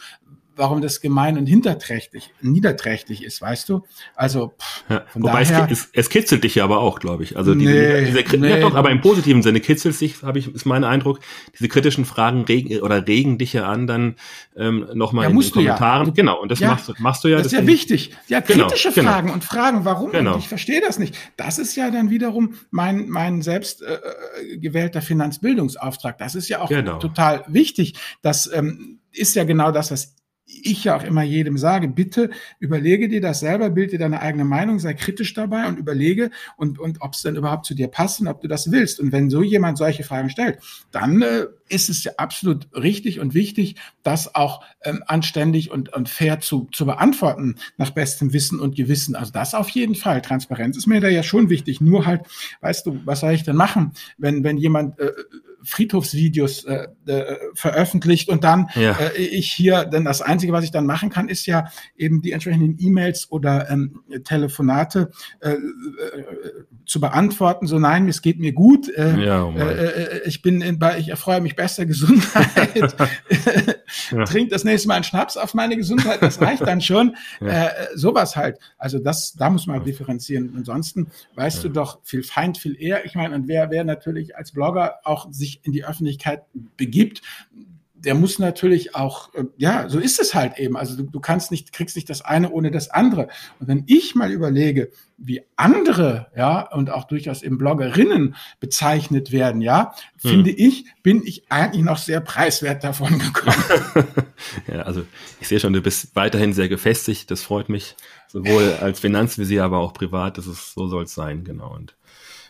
warum das gemein und hinterträchtig, niederträchtig ist, weißt du? Also pff, ja, wobei daher, es, es, kitzelt dich ja aber auch, glaube ich. Also diese, nee, diese, nee. ja doch, aber im positiven Sinne kitzelt sich, habe ich, ist mein Eindruck. Diese kritischen Fragen regen oder regen dich ja an, dann ähm, nochmal ja, in den Kommentaren. Ja. Genau, und das ja, machst, machst du ja. Das ist ja wichtig. Ja, genau, kritische genau, Fragen genau. und Fragen, warum? Genau. Ich verstehe das nicht. Das ist ja dann wiederum mein mein selbst äh, äh gewählter Finanzbildungsauftrag. Das ist ja auch genau. total wichtig. Das ähm, ist ja genau das, was ich ja auch immer jedem sage, bitte überlege dir das selber, bild dir deine eigene Meinung, sei kritisch dabei und überlege und, und ob es denn überhaupt zu dir passt und ob du das willst. Und wenn so jemand solche Fragen stellt, dann äh, ist es ja absolut richtig und wichtig, das auch ähm, anständig und, und fair zu, zu beantworten, nach bestem Wissen und Gewissen. Also das auf jeden Fall. Transparenz ist mir da ja schon wichtig. Nur halt, weißt du, was soll ich denn machen, wenn, wenn jemand äh, Friedhofsvideos äh, äh, veröffentlicht und dann ja. äh, ich hier, denn das Einzige, was ich dann machen kann, ist ja eben die entsprechenden E-Mails oder ähm, Telefonate äh, äh, zu beantworten. So nein, es geht mir gut, äh, ja, oh äh, äh, ich bin in, ich erfreue mich bester Gesundheit, ja. trink das nächste Mal einen Schnaps auf meine Gesundheit, das reicht dann schon. Ja. Äh, sowas halt. Also das, da muss man differenzieren. Ansonsten weißt du doch viel Feind, viel eher. Ich meine, und wer, wer natürlich als Blogger auch sich sich in die Öffentlichkeit begibt, der muss natürlich auch, äh, ja, so ist es halt eben. Also du, du kannst nicht, kriegst nicht das eine ohne das andere. Und wenn ich mal überlege, wie andere, ja, und auch durchaus eben Bloggerinnen bezeichnet werden, ja, hm. finde ich, bin ich eigentlich noch sehr preiswert davon gekommen. ja, also ich sehe schon, du bist weiterhin sehr gefestigt. Das freut mich, sowohl als Finanzvisier, aber auch privat. Das ist, so soll es sein, genau. Und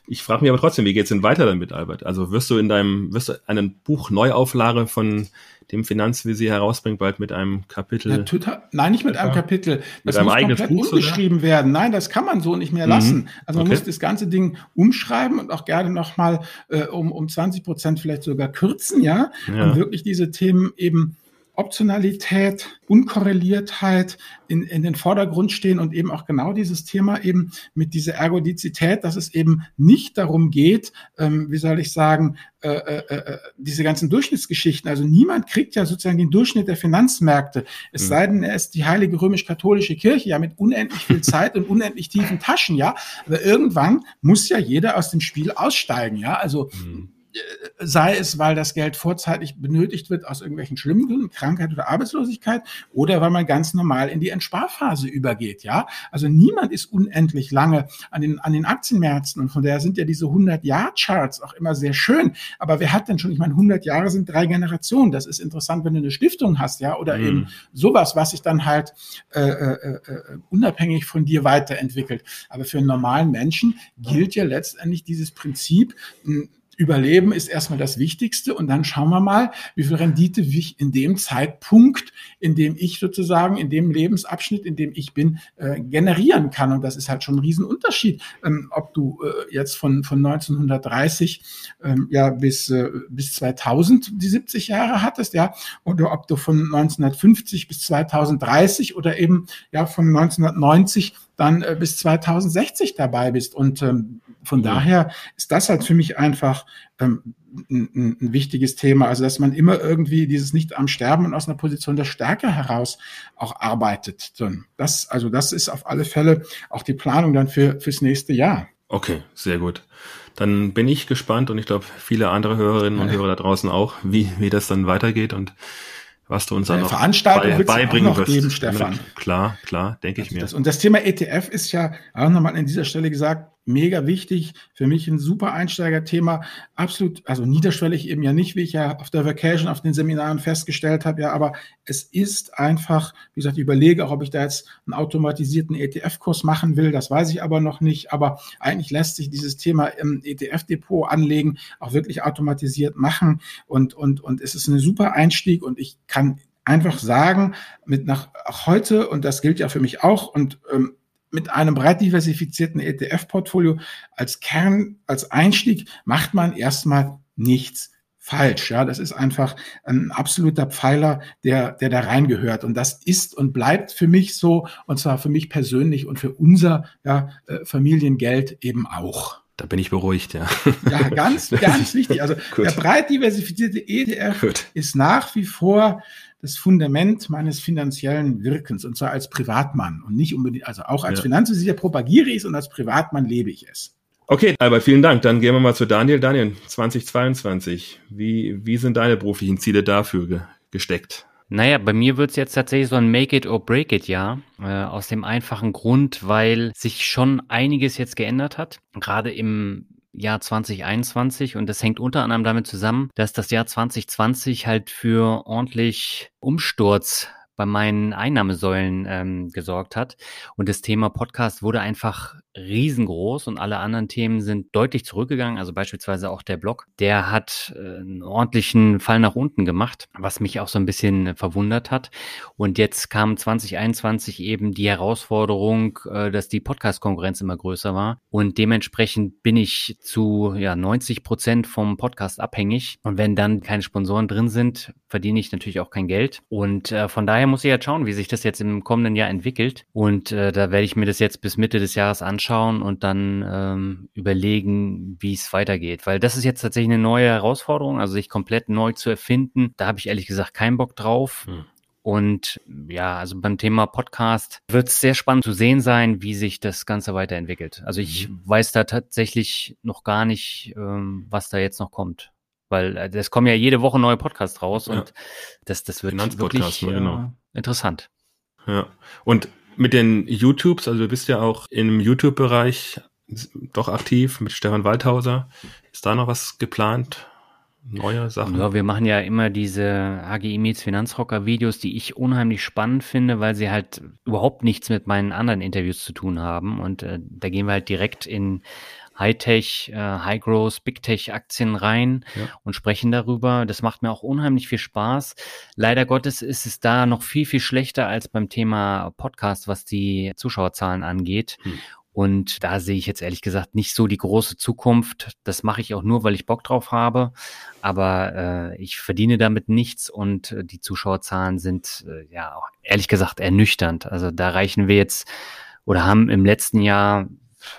ich frage mich aber trotzdem, wie geht's denn weiter damit, Albert? Also wirst du in deinem, wirst du einen Buch Neuauflage von dem Finanzvisier herausbringen, bald mit einem Kapitel? Ja, total, nein, nicht mit einem Kapitel. Das mit muss komplett Buch, umgeschrieben oder? werden. Nein, das kann man so nicht mehr lassen. Mhm. Also man okay. muss das ganze Ding umschreiben und auch gerne nochmal äh, um, um 20 Prozent vielleicht sogar kürzen, ja, ja. um wirklich diese Themen eben Optionalität, Unkorreliertheit in, in den Vordergrund stehen und eben auch genau dieses Thema eben mit dieser Ergodizität, dass es eben nicht darum geht, ähm, wie soll ich sagen, äh, äh, äh, diese ganzen Durchschnittsgeschichten. Also niemand kriegt ja sozusagen den Durchschnitt der Finanzmärkte. Es mhm. sei denn, er ist die heilige römisch-katholische Kirche, ja, mit unendlich viel Zeit und unendlich tiefen Taschen, ja. Aber irgendwann muss ja jeder aus dem Spiel aussteigen, ja. Also mhm sei es, weil das Geld vorzeitig benötigt wird aus irgendwelchen schlimmen Gründen, Krankheit oder Arbeitslosigkeit, oder weil man ganz normal in die Entsparphase übergeht, ja. Also niemand ist unendlich lange an den, an den Aktienmärkten und von daher sind ja diese 100-Jahr-Charts auch immer sehr schön. Aber wer hat denn schon, ich meine, 100 Jahre sind drei Generationen. Das ist interessant, wenn du eine Stiftung hast, ja, oder mhm. eben sowas, was sich dann halt äh, äh, äh, unabhängig von dir weiterentwickelt. Aber für einen normalen Menschen gilt ja letztendlich dieses Prinzip, Überleben ist erstmal das Wichtigste und dann schauen wir mal, wie viel Rendite ich in dem Zeitpunkt, in dem ich sozusagen, in dem Lebensabschnitt, in dem ich bin, äh, generieren kann. Und das ist halt schon ein Riesenunterschied, ähm, ob du äh, jetzt von, von 1930 ähm, ja bis, äh, bis 2000 die 70 Jahre hattest, ja, oder ob du von 1950 bis 2030 oder eben ja von 1990 dann äh, bis 2060 dabei bist. Und ähm, von ja. daher ist das halt für mich einfach ähm, ein, ein, wichtiges Thema. Also, dass man immer irgendwie dieses nicht am Sterben und aus einer Position der Stärke heraus auch arbeitet. Das, also, das ist auf alle Fälle auch die Planung dann für, fürs nächste Jahr. Okay, sehr gut. Dann bin ich gespannt und ich glaube, viele andere Hörerinnen und Hörer da draußen auch, wie, wie das dann weitergeht und was du uns dann noch Veranstaltung bei, beibringen wirst. Geben, Stefan. Klar, klar, denke ich mir. Das, und das Thema ETF ist ja auch nochmal an dieser Stelle gesagt, mega wichtig. Für mich ein super Einsteigerthema. Absolut, also niederschwellig eben ja nicht, wie ich ja auf der Vacation, auf den Seminaren festgestellt habe. Ja, aber es ist einfach, wie gesagt, ich überlege auch, ob ich da jetzt einen automatisierten ETF-Kurs machen will. Das weiß ich aber noch nicht. Aber eigentlich lässt sich dieses Thema im ETF-Depot anlegen auch wirklich automatisiert machen. Und, und, und es ist ein super Einstieg und ich kann einfach sagen, mit nach heute, und das gilt ja für mich auch, und ähm, mit einem breit diversifizierten ETF-Portfolio als Kern, als Einstieg macht man erstmal nichts falsch. Ja, das ist einfach ein absoluter Pfeiler, der, der da reingehört. Und das ist und bleibt für mich so, und zwar für mich persönlich und für unser ja, äh, Familiengeld eben auch. Da bin ich beruhigt, ja. Ja, ganz, ganz wichtig. Also der breit diversifizierte ETF Gut. ist nach wie vor das Fundament meines finanziellen Wirkens und zwar als Privatmann und nicht unbedingt, also auch als ja. Finanzversicherer propagiere ich es und als Privatmann lebe ich es. Okay, Albert, vielen Dank. Dann gehen wir mal zu Daniel. Daniel, 2022. Wie, wie sind deine beruflichen Ziele dafür ge gesteckt? Naja, bei mir wird's jetzt tatsächlich so ein Make it or break it Jahr. Äh, aus dem einfachen Grund, weil sich schon einiges jetzt geändert hat. Gerade im Jahr 2021 und das hängt unter anderem damit zusammen, dass das Jahr 2020 halt für ordentlich Umsturz bei meinen Einnahmesäulen ähm, gesorgt hat. Und das Thema Podcast wurde einfach riesengroß und alle anderen Themen sind deutlich zurückgegangen. Also beispielsweise auch der Blog, der hat äh, einen ordentlichen Fall nach unten gemacht, was mich auch so ein bisschen verwundert hat. Und jetzt kam 2021 eben die Herausforderung, äh, dass die Podcast-Konkurrenz immer größer war. Und dementsprechend bin ich zu ja, 90 Prozent vom Podcast abhängig. Und wenn dann keine Sponsoren drin sind, verdiene ich natürlich auch kein Geld. Und äh, von daher muss ich jetzt schauen, wie sich das jetzt im kommenden Jahr entwickelt. Und äh, da werde ich mir das jetzt bis Mitte des Jahres anschauen und dann ähm, überlegen, wie es weitergeht. Weil das ist jetzt tatsächlich eine neue Herausforderung, also sich komplett neu zu erfinden. Da habe ich ehrlich gesagt keinen Bock drauf. Hm. Und ja, also beim Thema Podcast wird es sehr spannend zu sehen sein, wie sich das Ganze weiterentwickelt. Also ich mhm. weiß da tatsächlich noch gar nicht, ähm, was da jetzt noch kommt weil äh, es kommen ja jede Woche neue Podcasts raus ja. und das, das wird wirklich ne, genau. äh, interessant. Ja. Und mit den YouTubes, also du bist ja auch im YouTube-Bereich doch aktiv mit Stefan Waldhauser. Ist da noch was geplant? Neue Sachen? Ja, wir machen ja immer diese HGI Meets Finanzrocker Videos, die ich unheimlich spannend finde, weil sie halt überhaupt nichts mit meinen anderen Interviews zu tun haben. Und äh, da gehen wir halt direkt in Hightech, äh, High Growth, Big Tech Aktien rein ja. und sprechen darüber. Das macht mir auch unheimlich viel Spaß. Leider Gottes ist es da noch viel, viel schlechter als beim Thema Podcast, was die Zuschauerzahlen angeht. Hm. Und da sehe ich jetzt ehrlich gesagt nicht so die große Zukunft. Das mache ich auch nur, weil ich Bock drauf habe. Aber äh, ich verdiene damit nichts und äh, die Zuschauerzahlen sind äh, ja ehrlich gesagt ernüchternd. Also da reichen wir jetzt oder haben im letzten Jahr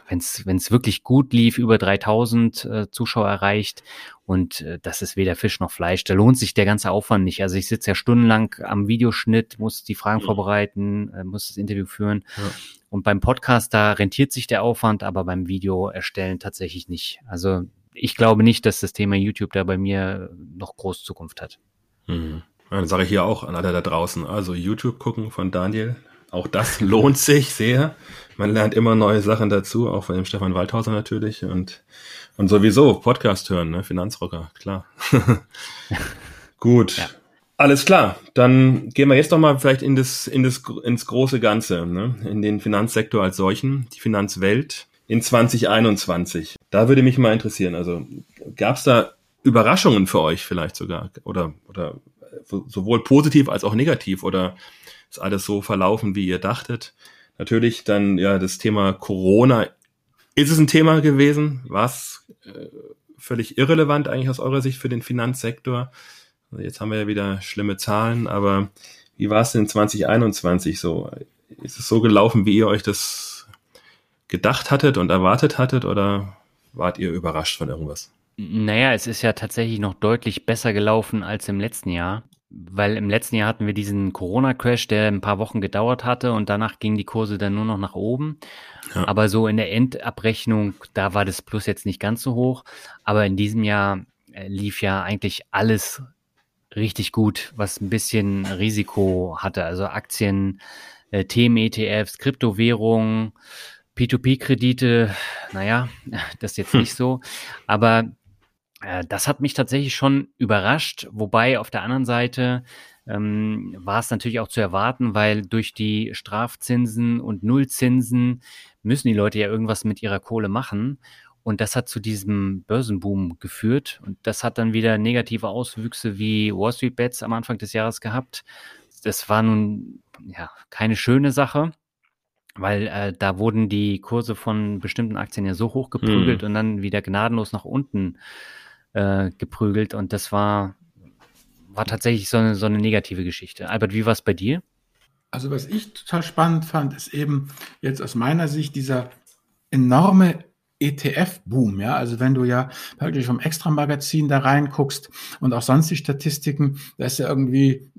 wenn es wirklich gut lief, über 3000 äh, Zuschauer erreicht. Und äh, das ist weder Fisch noch Fleisch. Da lohnt sich der ganze Aufwand nicht. Also ich sitze ja stundenlang am Videoschnitt, muss die Fragen mhm. vorbereiten, äh, muss das Interview führen. Ja. Und beim Podcast, da rentiert sich der Aufwand, aber beim Video erstellen tatsächlich nicht. Also ich glaube nicht, dass das Thema YouTube da bei mir noch groß Zukunft hat. Mhm. Dann sage ich hier auch an alle da draußen, also YouTube gucken von Daniel, auch das lohnt sich sehr. Man lernt immer neue Sachen dazu, auch von dem Stefan Waldhauser natürlich und, und sowieso Podcast hören, ne? Finanzrocker, klar. Gut. Ja. Alles klar. Dann gehen wir jetzt doch mal vielleicht in das, in das, ins große Ganze, ne? in den Finanzsektor als solchen, die Finanzwelt in 2021. Da würde mich mal interessieren. Also gab es da Überraschungen für euch vielleicht sogar oder, oder sowohl positiv als auch negativ oder ist alles so verlaufen, wie ihr dachtet. Natürlich dann ja das Thema Corona. Ist es ein Thema gewesen? Was äh, völlig irrelevant eigentlich aus eurer Sicht für den Finanzsektor? Also jetzt haben wir ja wieder schlimme Zahlen, aber wie war es denn 2021 so? Ist es so gelaufen, wie ihr euch das gedacht hattet und erwartet hattet oder wart ihr überrascht von irgendwas? Naja, es ist ja tatsächlich noch deutlich besser gelaufen als im letzten Jahr weil im letzten Jahr hatten wir diesen Corona-Crash, der ein paar Wochen gedauert hatte und danach gingen die Kurse dann nur noch nach oben. Ja. Aber so in der Endabrechnung, da war das Plus jetzt nicht ganz so hoch. Aber in diesem Jahr äh, lief ja eigentlich alles richtig gut, was ein bisschen Risiko hatte. Also Aktien, äh, Themen-ETFs, Kryptowährungen, P2P-Kredite, naja, das ist jetzt hm. nicht so. Aber äh, das hat mich tatsächlich schon überrascht. Wobei auf der anderen Seite ähm, war es natürlich auch zu erwarten, weil durch die Strafzinsen und Nullzinsen müssen die Leute ja irgendwas mit ihrer Kohle machen. Und das hat zu diesem Börsenboom geführt. Und das hat dann wieder negative Auswüchse wie Wall Street Bets am Anfang des Jahres gehabt. Das war nun ja keine schöne Sache, weil äh, da wurden die Kurse von bestimmten Aktien ja so hoch geprügelt mhm. und dann wieder gnadenlos nach unten äh, geprügelt. Und das war, war tatsächlich so eine, so eine negative Geschichte. Albert, wie war es bei dir? Also was ich total spannend fand, ist eben jetzt aus meiner Sicht dieser enorme ETF-Boom, ja, also wenn du ja wirklich vom Extra-Magazin da reinguckst und auch sonst die Statistiken, da ist ja irgendwie,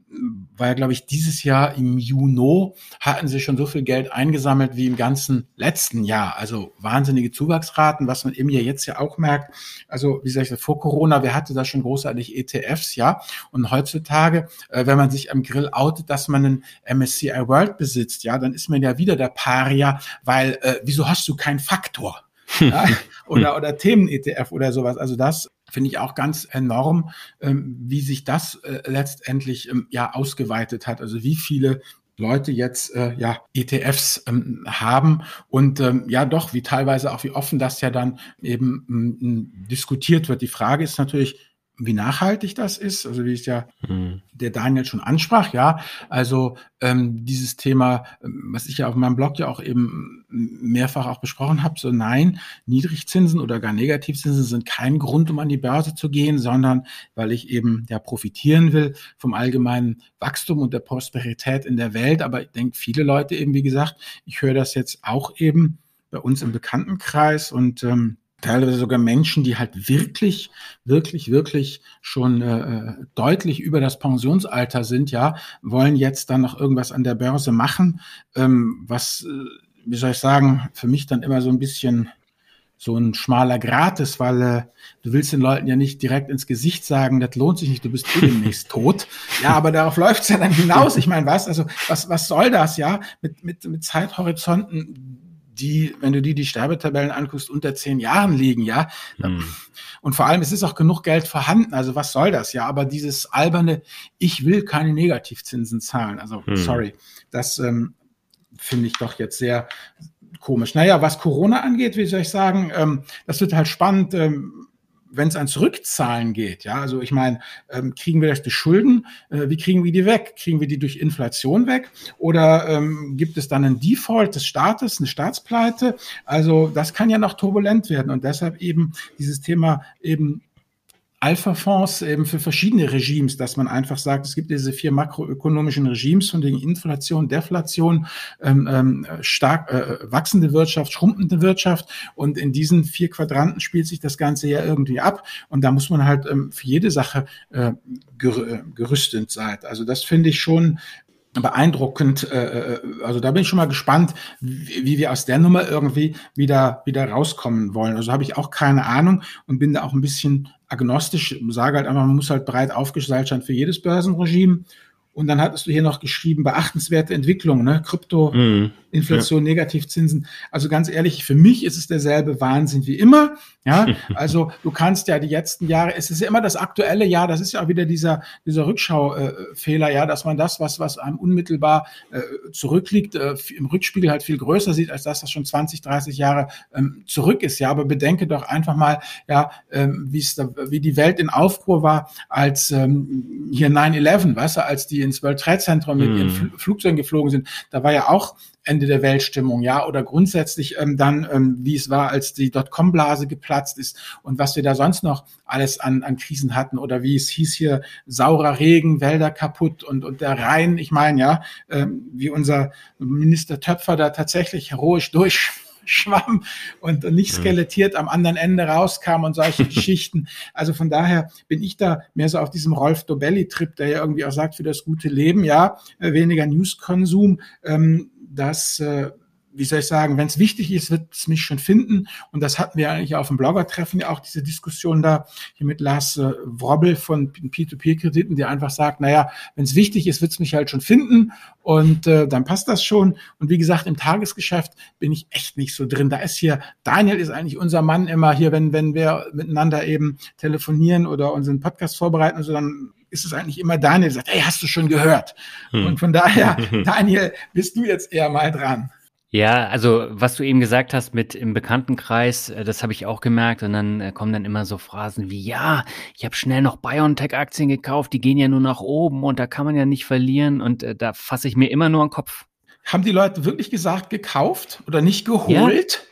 war ja glaube ich dieses Jahr im Juni hatten sie schon so viel Geld eingesammelt wie im ganzen letzten Jahr, also wahnsinnige Zuwachsraten, was man eben ja jetzt ja auch merkt, also wie sag ich, vor Corona, wer hatte da schon großartig ETFs, ja, und heutzutage, äh, wenn man sich am Grill outet, dass man einen MSCI World besitzt, ja, dann ist man ja wieder der Paria, weil, äh, wieso hast du keinen Faktor? Ja, oder, oder Themen-ETF oder sowas. Also das finde ich auch ganz enorm, ähm, wie sich das äh, letztendlich ähm, ja ausgeweitet hat. Also wie viele Leute jetzt äh, ja ETFs ähm, haben und ähm, ja doch, wie teilweise auch wie offen das ja dann eben ähm, diskutiert wird. Die Frage ist natürlich, wie nachhaltig das ist, also wie es ja mhm. der Daniel schon ansprach, ja, also ähm, dieses Thema, ähm, was ich ja auf meinem Blog ja auch eben mehrfach auch besprochen habe, so nein, Niedrigzinsen oder gar Negativzinsen sind kein Grund, um an die Börse zu gehen, sondern weil ich eben ja profitieren will vom allgemeinen Wachstum und der Prosperität in der Welt. Aber ich denke, viele Leute eben, wie gesagt, ich höre das jetzt auch eben bei uns im Bekanntenkreis und ähm, teilweise sogar Menschen, die halt wirklich, wirklich, wirklich schon äh, äh, deutlich über das Pensionsalter sind, ja, wollen jetzt dann noch irgendwas an der Börse machen, ähm, was, äh, wie soll ich sagen, für mich dann immer so ein bisschen so ein schmaler Grat ist, weil äh, du willst den Leuten ja nicht direkt ins Gesicht sagen, das lohnt sich nicht, du bist eh demnächst tot. Ja, aber darauf läuft's ja dann hinaus. Ich meine, was, also was, was soll das, ja, mit, mit, mit Zeithorizonten, die, wenn du die die Sterbetabellen anguckst, unter zehn Jahren liegen, ja. Hm. Und vor allem, es ist auch genug Geld vorhanden. Also was soll das, ja? Aber dieses alberne, ich will keine Negativzinsen zahlen. Also hm. sorry, das ähm, finde ich doch jetzt sehr komisch. Naja, was Corona angeht, wie soll ich sagen, ähm, das wird halt spannend. Ähm, wenn es ans Rückzahlen geht, ja, also ich meine, ähm, kriegen wir das durch Schulden? Äh, wie kriegen wir die weg? Kriegen wir die durch Inflation weg? Oder ähm, gibt es dann einen Default des Staates, eine Staatspleite? Also das kann ja noch turbulent werden und deshalb eben dieses Thema eben Alpha-Fonds eben für verschiedene Regimes, dass man einfach sagt, es gibt diese vier makroökonomischen Regimes von den Inflation, Deflation, ähm, ähm, stark äh, wachsende Wirtschaft, schrumpfende Wirtschaft und in diesen vier Quadranten spielt sich das Ganze ja irgendwie ab und da muss man halt ähm, für jede Sache äh, ger gerüstet sein. Also das finde ich schon beeindruckend. Äh, äh, also da bin ich schon mal gespannt, wie, wie wir aus der Nummer irgendwie wieder wieder rauskommen wollen. Also habe ich auch keine Ahnung und bin da auch ein bisschen agnostisch, sage halt einfach, man muss halt breit aufgestellt sein für jedes Börsenregime. Und dann hattest du hier noch geschrieben, beachtenswerte Entwicklung, ne? Krypto, mhm. Inflation, ja. Negativzinsen. Also ganz ehrlich, für mich ist es derselbe Wahnsinn wie immer. Ja, also du kannst ja die letzten Jahre, es ist ja immer das aktuelle Jahr, das ist ja auch wieder dieser, dieser Rückschaufehler, ja, dass man das, was, was einem unmittelbar äh, zurückliegt, äh, im Rückspiegel halt viel größer sieht, als das, was schon 20, 30 Jahre ähm, zurück ist. Ja, aber bedenke doch einfach mal, ja, ähm, wie es da, wie die Welt in Aufruhr war, als ähm, hier 9-11, weißt du, als die ins World Trade Center mit ihren mhm. Flugzeugen geflogen sind, da war ja auch Ende der Weltstimmung, ja, oder grundsätzlich ähm, dann, ähm, wie es war, als die Dotcom-Blase geplatzt ist und was wir da sonst noch alles an, an Krisen hatten oder wie es hieß hier, saurer Regen, Wälder kaputt und, und der Rhein, ich meine, ja, ähm, wie unser Minister Töpfer da tatsächlich heroisch durch schwamm und nicht skelettiert am anderen Ende rauskam und solche Geschichten. Also von daher bin ich da mehr so auf diesem Rolf Dobelli-Trip, der ja irgendwie auch sagt, für das gute Leben, ja, äh, weniger Newskonsum. Ähm, dass äh, wie soll ich sagen, wenn es wichtig ist, wird es mich schon finden. Und das hatten wir eigentlich auf dem Blogger-Treffen ja auch diese Diskussion da hier mit Lars äh, Wrobbel von P2P-Krediten, der einfach sagt, naja, wenn es wichtig ist, wird es mich halt schon finden und äh, dann passt das schon. Und wie gesagt, im Tagesgeschäft bin ich echt nicht so drin. Da ist hier, Daniel ist eigentlich unser Mann immer hier, wenn, wenn wir miteinander eben telefonieren oder unseren Podcast vorbereiten und so, ist es eigentlich immer Daniel, der sagt, hey, hast du schon gehört? Hm. Und von daher, Daniel, bist du jetzt eher mal dran. Ja, also was du eben gesagt hast mit im Bekanntenkreis, äh, das habe ich auch gemerkt. Und dann äh, kommen dann immer so Phrasen wie, ja, ich habe schnell noch BioNTech-Aktien gekauft, die gehen ja nur nach oben und da kann man ja nicht verlieren. Und äh, da fasse ich mir immer nur an den Kopf. Haben die Leute wirklich gesagt, gekauft oder nicht geholt? Ja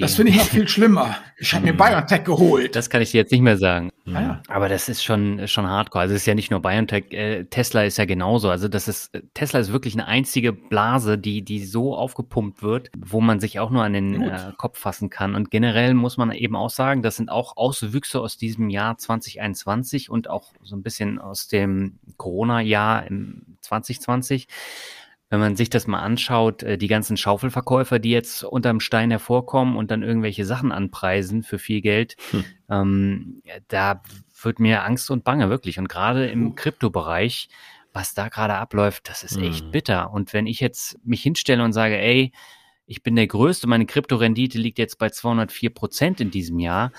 das finde ich noch viel schlimmer. Ich habe mir hm. BioNTech geholt. Das kann ich dir jetzt nicht mehr sagen. Ah, ja. Aber das ist schon, schon hardcore. Also es ist ja nicht nur BioNTech, äh, Tesla ist ja genauso. Also das ist, Tesla ist wirklich eine einzige Blase, die, die so aufgepumpt wird, wo man sich auch nur an den äh, Kopf fassen kann. Und generell muss man eben auch sagen, das sind auch Auswüchse aus diesem Jahr 2021 und auch so ein bisschen aus dem Corona-Jahr im 2020 wenn man sich das mal anschaut, äh, die ganzen Schaufelverkäufer, die jetzt unterm Stein hervorkommen und dann irgendwelche Sachen anpreisen für viel Geld, hm. ähm, da wird mir Angst und Bange, wirklich. Und gerade im Kryptobereich, was da gerade abläuft, das ist echt hm. bitter. Und wenn ich jetzt mich hinstelle und sage, ey, ich bin der Größte, meine Kryptorendite liegt jetzt bei 204 Prozent in diesem Jahr,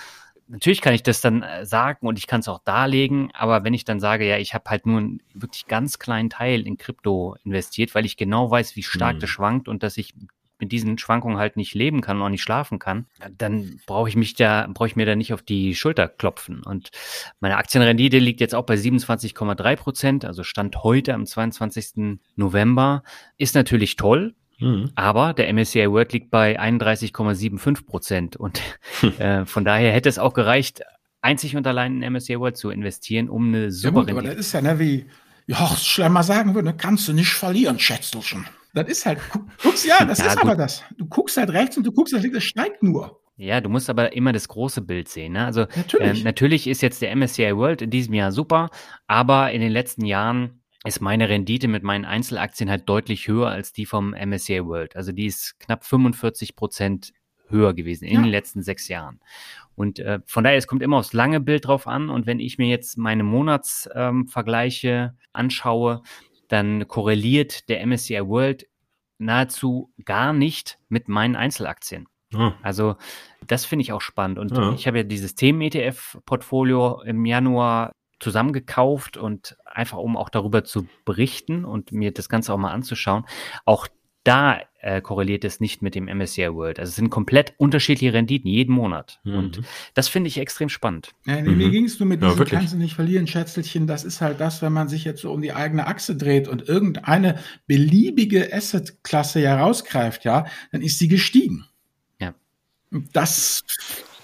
natürlich kann ich das dann äh, sagen und ich kann es auch darlegen, aber wenn ich dann sage, ja, ich habe halt nur einen wirklich ganz kleinen Teil in Krypto investiert, weil ich genau weiß, wie stark mhm. das schwankt und dass ich mit diesen Schwankungen halt nicht leben kann und auch nicht schlafen kann, dann brauche ich mich da, brauche ich mir da nicht auf die Schulter klopfen. Und meine Aktienrendite liegt jetzt auch bei 27,3 Prozent, also Stand heute am 22. November. Ist natürlich toll, Mhm. Aber der MSCI World liegt bei 31,75 Prozent und äh, von daher hätte es auch gereicht, einzig und allein in MSCI World zu investieren, um eine super ja, gut, aber das ist ja ne, wie Horst Schlemmer sagen würde, kannst du nicht verlieren, Schätzelchen. Das ist halt, guckst, ja, das ja, ist gut. aber das. Du guckst halt rechts und du guckst halt links, das steigt nur. Ja, du musst aber immer das große Bild sehen. Ne? Also natürlich. Äh, natürlich ist jetzt der MSCI World in diesem Jahr super, aber in den letzten Jahren ist meine Rendite mit meinen Einzelaktien halt deutlich höher als die vom MSCI World. Also die ist knapp 45 Prozent höher gewesen in ja. den letzten sechs Jahren. Und äh, von daher, es kommt immer aufs lange Bild drauf an. Und wenn ich mir jetzt meine Monatsvergleiche ähm, anschaue, dann korreliert der MSCI World nahezu gar nicht mit meinen Einzelaktien. Ah. Also das finde ich auch spannend. Und ja. ich habe ja dieses Themen-ETF-Portfolio im Januar zusammengekauft und einfach um auch darüber zu berichten und mir das Ganze auch mal anzuschauen. Auch da äh, korreliert es nicht mit dem MSCI World. Also es sind komplett unterschiedliche Renditen jeden Monat. Mhm. Und das finde ich extrem spannend. Ja, nee, mhm. Mir ging es nur mit ja, diesem kannst du nicht verlieren, Schätzelchen. Das ist halt das, wenn man sich jetzt so um die eigene Achse dreht und irgendeine beliebige Asset-Klasse ja rausgreift, ja, dann ist sie gestiegen. Ja. Das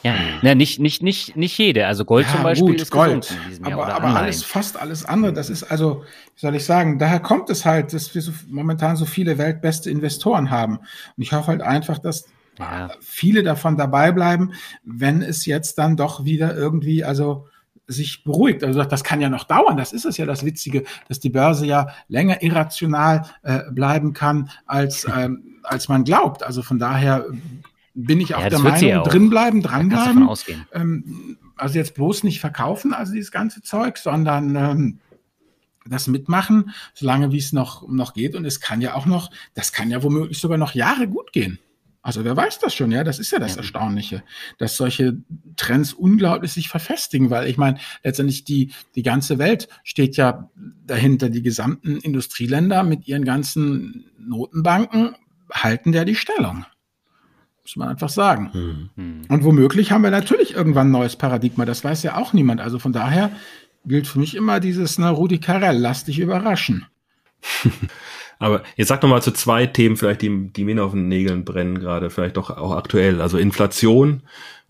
ja, ja nicht, nicht, nicht, nicht jede. Also Gold ja, zum Beispiel gut, ist Gold. Aber, aber alles, fast alles andere, das ist also, wie soll ich sagen, daher kommt es halt, dass wir so, momentan so viele weltbeste Investoren haben. Und ich hoffe halt einfach, dass ja. viele davon dabei bleiben, wenn es jetzt dann doch wieder irgendwie, also sich beruhigt. Also das kann ja noch dauern. Das ist es ja das Witzige, dass die Börse ja länger irrational äh, bleiben kann, als, ähm, als man glaubt. Also von daher bin ich auch ja, der Meinung, ja drinbleiben, dranbleiben. Ähm, also jetzt bloß nicht verkaufen, also dieses ganze Zeug, sondern ähm, das mitmachen, solange wie es noch, noch geht. Und es kann ja auch noch, das kann ja womöglich sogar noch Jahre gut gehen. Also wer weiß das schon, ja, das ist ja das. Erstaunliche, dass solche Trends unglaublich sich verfestigen, weil ich meine, letztendlich die, die ganze Welt steht ja dahinter, die gesamten Industrieländer mit ihren ganzen Notenbanken halten ja die Stellung. Muss man einfach sagen. Mhm. Und womöglich haben wir natürlich irgendwann ein neues Paradigma. Das weiß ja auch niemand. Also von daher gilt für mich immer dieses, na, Rudi Carell, lass dich überraschen. Aber jetzt sag noch mal zu zwei Themen vielleicht, die, die mir auf den Nägeln brennen gerade, vielleicht doch auch aktuell. Also Inflation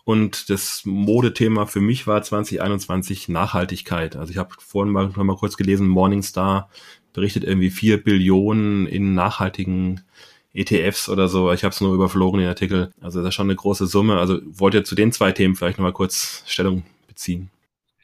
und das Modethema für mich war 2021 Nachhaltigkeit. Also ich habe vorhin mal, mal kurz gelesen, Morningstar berichtet irgendwie vier Billionen in nachhaltigen ETFs oder so. Ich habe es nur überflogen, den Artikel. Also das ist schon eine große Summe. Also wollt ihr zu den zwei Themen vielleicht nochmal kurz Stellung beziehen?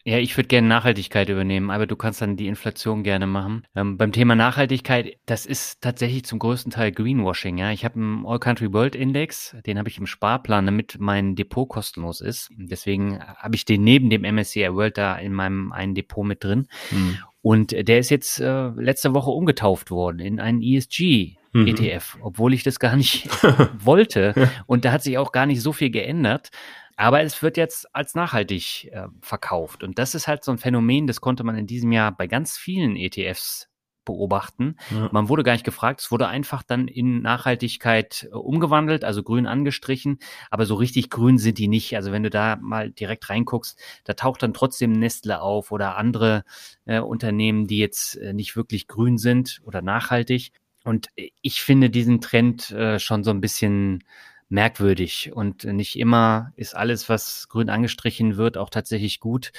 Ja, ich würde gerne Nachhaltigkeit übernehmen, aber du kannst dann die Inflation gerne machen. Ähm, beim Thema Nachhaltigkeit, das ist tatsächlich zum größten Teil Greenwashing. Ja, ich habe einen All Country World Index, den habe ich im Sparplan, damit mein Depot kostenlos ist. Deswegen habe ich den neben dem MSCI World da in meinem einen Depot mit drin. Hm. Und der ist jetzt äh, letzte Woche umgetauft worden in einen ESG. Mhm. ETF, obwohl ich das gar nicht wollte. Und da hat sich auch gar nicht so viel geändert. Aber es wird jetzt als nachhaltig äh, verkauft. Und das ist halt so ein Phänomen, das konnte man in diesem Jahr bei ganz vielen ETFs beobachten. Ja. Man wurde gar nicht gefragt, es wurde einfach dann in Nachhaltigkeit äh, umgewandelt, also grün angestrichen, aber so richtig grün sind die nicht. Also wenn du da mal direkt reinguckst, da taucht dann trotzdem Nestle auf oder andere äh, Unternehmen, die jetzt äh, nicht wirklich grün sind oder nachhaltig. Und ich finde diesen Trend äh, schon so ein bisschen merkwürdig und nicht immer ist alles, was grün angestrichen wird, auch tatsächlich gut.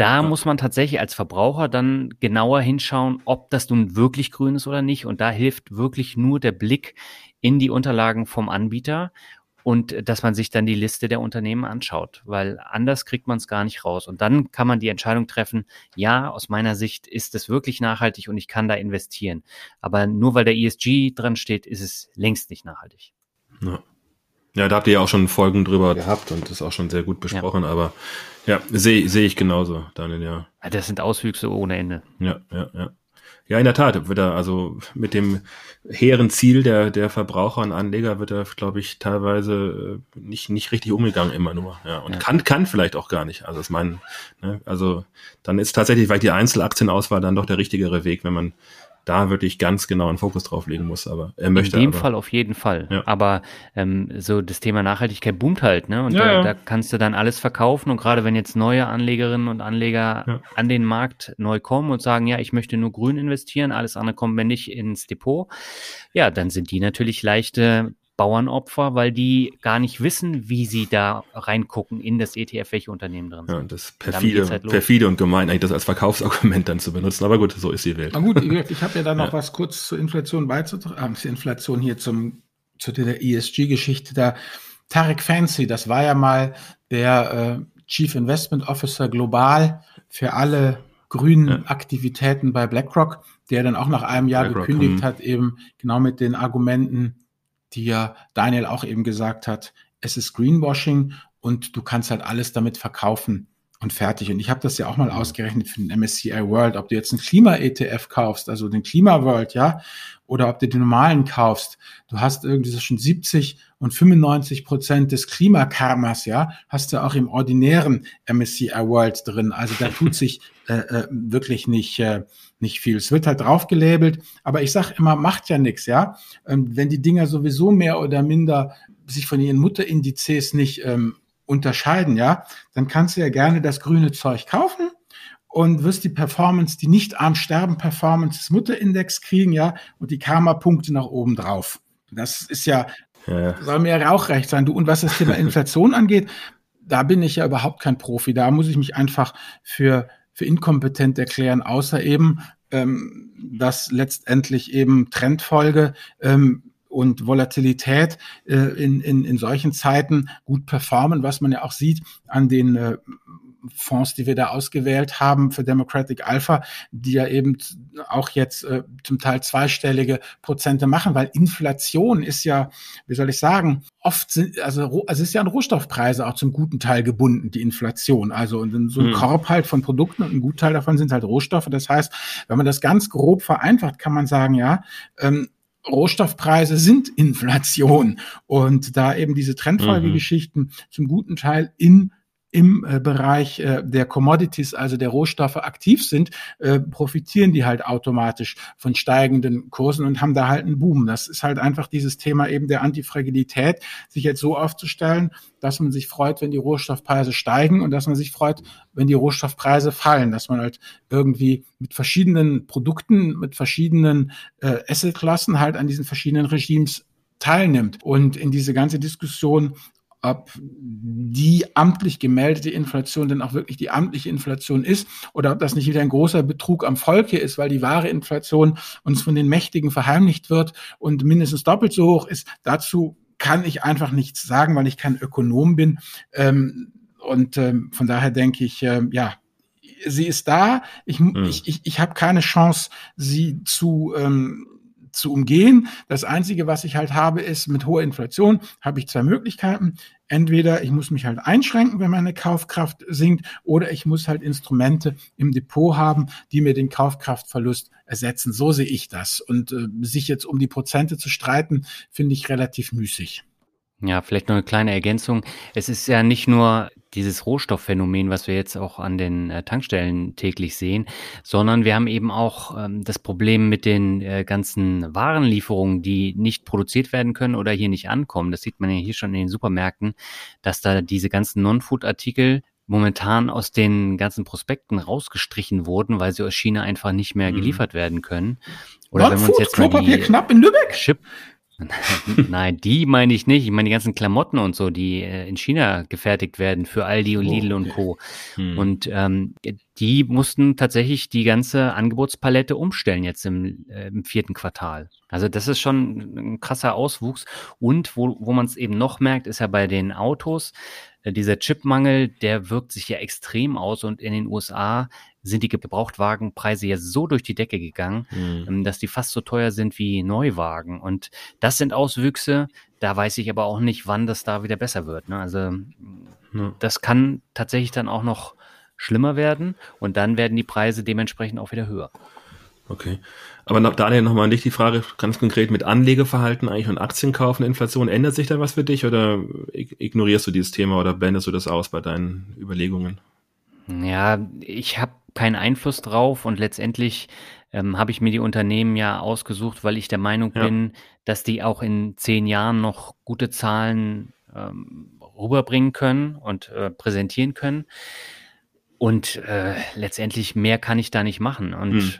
Da ja. muss man tatsächlich als Verbraucher dann genauer hinschauen, ob das nun wirklich grün ist oder nicht. Und da hilft wirklich nur der Blick in die Unterlagen vom Anbieter und äh, dass man sich dann die Liste der Unternehmen anschaut, weil anders kriegt man es gar nicht raus. Und dann kann man die Entscheidung treffen, ja, aus meiner Sicht ist es wirklich nachhaltig und ich kann da investieren. Aber nur weil der ESG dran steht, ist es längst nicht nachhaltig. Ja. Ja, da habt ihr ja auch schon Folgen drüber gehabt und das auch schon sehr gut besprochen, ja. aber ja, sehe seh ich genauso, Daniel, ja. Das sind Auswüchse ohne Ende. Ja, ja, ja. Ja, in der Tat, wird er also mit dem hehren Ziel der, der Verbraucher und Anleger wird er, glaube ich, teilweise äh, nicht, nicht richtig umgegangen immer nur. Ja, und ja. kann, kann vielleicht auch gar nicht. Also, das meinen, ne, also, dann ist tatsächlich vielleicht die Einzelaktienauswahl dann doch der richtigere Weg, wenn man da wirklich ganz genau einen Fokus drauf legen muss. Aber er möchte. In dem aber, Fall auf jeden Fall. Ja. Aber ähm, so das Thema Nachhaltigkeit boomt halt, ne? Und ja, da, ja. da, kannst du dann alles verkaufen. Und gerade wenn jetzt neue Anlegerinnen und Anleger an den Markt neu kommen und sagen, ja, ich möchte nur grün investieren, alles andere kommt mir nicht ins Depot, ja, dann sind die natürlich leichte Bauernopfer, weil die gar nicht wissen, wie sie da reingucken in das ETF, welche Unternehmen drin sind. Ja, das perfide, halt perfide und gemein, eigentlich das als Verkaufsargument dann zu benutzen. Aber gut, so ist die Welt. Na gut, ich habe ja da noch ja. was kurz zur Inflation beizutragen, äh, zur Inflation hier zum, zu der ESG-Geschichte da. Tarek Fancy, das war ja mal der äh, Chief Investment Officer global für alle grünen ja. Aktivitäten bei BlackRock, der dann auch nach einem Jahr BlackRock, gekündigt hm. hat, eben genau mit den Argumenten, die ja Daniel auch eben gesagt hat, es ist Greenwashing und du kannst halt alles damit verkaufen und fertig. Und ich habe das ja auch mal ausgerechnet für den MSCI World, ob du jetzt einen Klima-ETF kaufst, also den Klima World, ja, oder ob du den normalen kaufst. Du hast irgendwie zwischen 70 und 95 Prozent des Klimakarmas, ja, hast du auch im ordinären MSCI World drin. Also da tut sich äh, äh, wirklich nicht, äh, nicht viel. Es wird halt draufgelabelt, aber ich sag immer, macht ja nichts, ja. Ähm, wenn die Dinger sowieso mehr oder minder sich von ihren Mutterindizes nicht ähm, unterscheiden, ja, dann kannst du ja gerne das grüne Zeug kaufen und wirst die Performance, die nicht arm sterben Performance des Mutterindex kriegen, ja, und die Karma-Punkte nach oben drauf. Das ist ja, ja. soll mir ja auch recht sein. Du, und was das Thema Inflation angeht, da bin ich ja überhaupt kein Profi. Da muss ich mich einfach für, für inkompetent erklären, außer eben, ähm, dass letztendlich eben Trendfolge ähm, und Volatilität äh, in, in, in solchen Zeiten gut performen, was man ja auch sieht an den äh, Fonds, die wir da ausgewählt haben für Democratic Alpha, die ja eben auch jetzt äh, zum Teil zweistellige Prozente machen, weil Inflation ist ja, wie soll ich sagen, oft sind, also, also es ist ja an Rohstoffpreise auch zum guten Teil gebunden, die Inflation. Also und so ein hm. Korb halt von Produkten und ein Gutteil davon sind halt Rohstoffe. Das heißt, wenn man das ganz grob vereinfacht, kann man sagen, ja, ähm, Rohstoffpreise sind Inflation und da eben diese Trendfolgegeschichten mhm. zum guten Teil in im äh, Bereich äh, der Commodities, also der Rohstoffe aktiv sind, äh, profitieren die halt automatisch von steigenden Kursen und haben da halt einen Boom. Das ist halt einfach dieses Thema eben der Antifragilität, sich jetzt so aufzustellen, dass man sich freut, wenn die Rohstoffpreise steigen und dass man sich freut, wenn die Rohstoffpreise fallen, dass man halt irgendwie mit verschiedenen Produkten, mit verschiedenen äh, Assetklassen halt an diesen verschiedenen Regimes teilnimmt. Und in diese ganze Diskussion ob die amtlich gemeldete Inflation denn auch wirklich die amtliche Inflation ist oder ob das nicht wieder ein großer Betrug am Volke ist, weil die wahre Inflation uns von den Mächtigen verheimlicht wird und mindestens doppelt so hoch ist. Dazu kann ich einfach nichts sagen, weil ich kein Ökonom bin. Ähm, und ähm, von daher denke ich, äh, ja, sie ist da. Ich, mhm. ich, ich, ich habe keine Chance, sie zu ähm, zu umgehen. Das Einzige, was ich halt habe, ist, mit hoher Inflation habe ich zwei Möglichkeiten. Entweder ich muss mich halt einschränken, wenn meine Kaufkraft sinkt, oder ich muss halt Instrumente im Depot haben, die mir den Kaufkraftverlust ersetzen. So sehe ich das. Und äh, sich jetzt um die Prozente zu streiten, finde ich relativ müßig. Ja, vielleicht noch eine kleine Ergänzung. Es ist ja nicht nur dieses Rohstoffphänomen, was wir jetzt auch an den äh, Tankstellen täglich sehen, sondern wir haben eben auch ähm, das Problem mit den äh, ganzen Warenlieferungen, die nicht produziert werden können oder hier nicht ankommen. Das sieht man ja hier schon in den Supermärkten, dass da diese ganzen Non-Food-Artikel momentan aus den ganzen Prospekten rausgestrichen wurden, weil sie aus China einfach nicht mehr mhm. geliefert werden können. Oder wenn wir uns jetzt mal die knapp in Lübeck? Chip Nein, die meine ich nicht. Ich meine die ganzen Klamotten und so, die äh, in China gefertigt werden für Aldi und oh, Lidl okay. und Co. Hm. Und ähm, die mussten tatsächlich die ganze Angebotspalette umstellen jetzt im, äh, im vierten Quartal. Also das ist schon ein krasser Auswuchs. Und wo, wo man es eben noch merkt, ist ja bei den Autos, äh, dieser Chipmangel, der wirkt sich ja extrem aus und in den USA sind die Gebrauchtwagenpreise ja so durch die Decke gegangen, mhm. dass die fast so teuer sind wie Neuwagen. Und das sind Auswüchse, da weiß ich aber auch nicht, wann das da wieder besser wird. Ne? Also ja. das kann tatsächlich dann auch noch schlimmer werden und dann werden die Preise dementsprechend auch wieder höher. Okay. Aber Daniel, nochmal an dich die Frage, ganz konkret mit Anlegeverhalten eigentlich und Aktienkaufen, Inflation, ändert sich da was für dich oder ignorierst du dieses Thema oder blendest du das aus bei deinen Überlegungen? Ja, ich habe keinen Einfluss drauf und letztendlich ähm, habe ich mir die Unternehmen ja ausgesucht, weil ich der Meinung ja. bin, dass die auch in zehn Jahren noch gute Zahlen ähm, rüberbringen können und äh, präsentieren können. Und äh, letztendlich mehr kann ich da nicht machen. Und hm.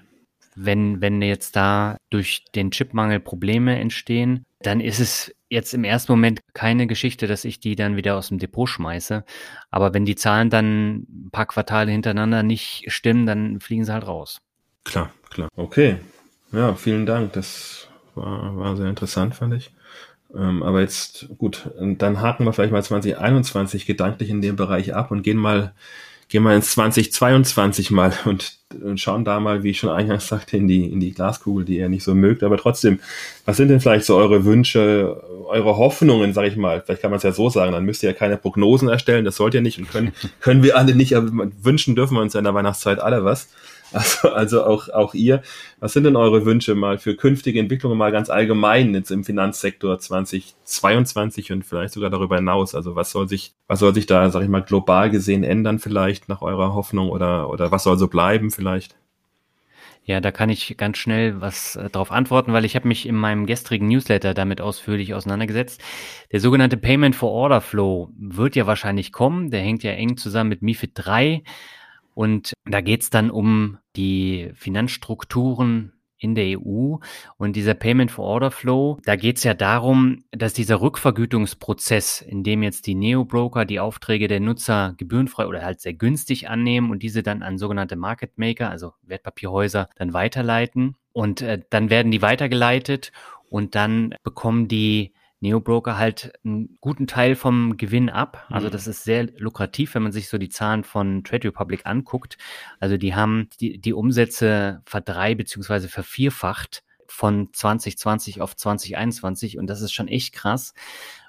Wenn, wenn jetzt da durch den Chipmangel Probleme entstehen, dann ist es jetzt im ersten Moment keine Geschichte, dass ich die dann wieder aus dem Depot schmeiße. Aber wenn die Zahlen dann ein paar Quartale hintereinander nicht stimmen, dann fliegen sie halt raus. Klar, klar. Okay. Ja, vielen Dank. Das war, war sehr interessant, fand ich. Ähm, aber jetzt, gut, dann haken wir vielleicht mal 2021 gedanklich in dem Bereich ab und gehen mal gehen wir ins 2022 mal und, und schauen da mal, wie ich schon eingangs sagte, in die, in die Glaskugel, die ihr nicht so mögt. Aber trotzdem, was sind denn vielleicht so eure Wünsche, eure Hoffnungen, sag ich mal? Vielleicht kann man es ja so sagen, dann müsst ihr ja keine Prognosen erstellen, das sollt ihr nicht und können, können wir alle nicht, aber wünschen dürfen wir uns ja in der Weihnachtszeit alle was. Also, also auch, auch ihr. Was sind denn eure Wünsche mal für künftige Entwicklungen mal ganz allgemein jetzt im Finanzsektor 2022 und vielleicht sogar darüber hinaus? Also was soll sich, was soll sich da, sag ich mal, global gesehen ändern vielleicht nach eurer Hoffnung oder, oder was soll so bleiben vielleicht? Ja, da kann ich ganz schnell was äh, darauf antworten, weil ich habe mich in meinem gestrigen Newsletter damit ausführlich auseinandergesetzt. Der sogenannte Payment for Order Flow wird ja wahrscheinlich kommen. Der hängt ja eng zusammen mit MIFID 3. Und da geht es dann um die Finanzstrukturen in der EU und dieser Payment for Order Flow, da geht es ja darum, dass dieser Rückvergütungsprozess, in dem jetzt die Neo-Broker die Aufträge der Nutzer gebührenfrei oder halt sehr günstig annehmen und diese dann an sogenannte Market Maker, also Wertpapierhäuser, dann weiterleiten. Und äh, dann werden die weitergeleitet und dann bekommen die Neobroker halt einen guten Teil vom Gewinn ab. Also mhm. das ist sehr lukrativ, wenn man sich so die Zahlen von Trade Republic anguckt. Also die haben die, die Umsätze verdrei beziehungsweise vervierfacht von 2020 auf 2021 und das ist schon echt krass.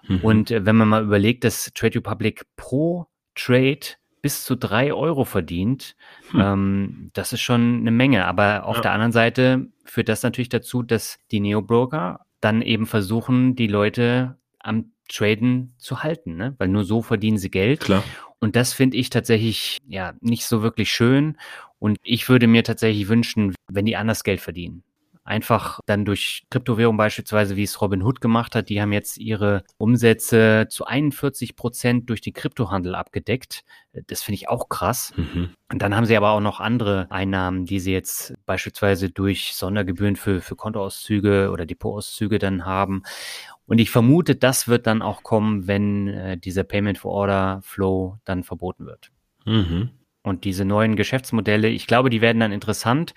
Mhm. Und äh, wenn man mal überlegt, dass Trade Republic pro Trade bis zu drei Euro verdient, hm. ähm, das ist schon eine Menge. Aber auf ja. der anderen Seite führt das natürlich dazu, dass die Neobroker dann eben versuchen, die Leute am Traden zu halten, ne? weil nur so verdienen sie Geld. Klar. Und das finde ich tatsächlich ja nicht so wirklich schön. Und ich würde mir tatsächlich wünschen, wenn die anders Geld verdienen einfach dann durch Kryptowährung beispielsweise, wie es Robin Hood gemacht hat, die haben jetzt ihre Umsätze zu 41 Prozent durch den Kryptohandel abgedeckt. Das finde ich auch krass. Mhm. Und dann haben sie aber auch noch andere Einnahmen, die sie jetzt beispielsweise durch Sondergebühren für, für Kontoauszüge oder Depotauszüge dann haben. Und ich vermute, das wird dann auch kommen, wenn äh, dieser Payment for Order Flow dann verboten wird. Mhm. Und diese neuen Geschäftsmodelle, ich glaube, die werden dann interessant.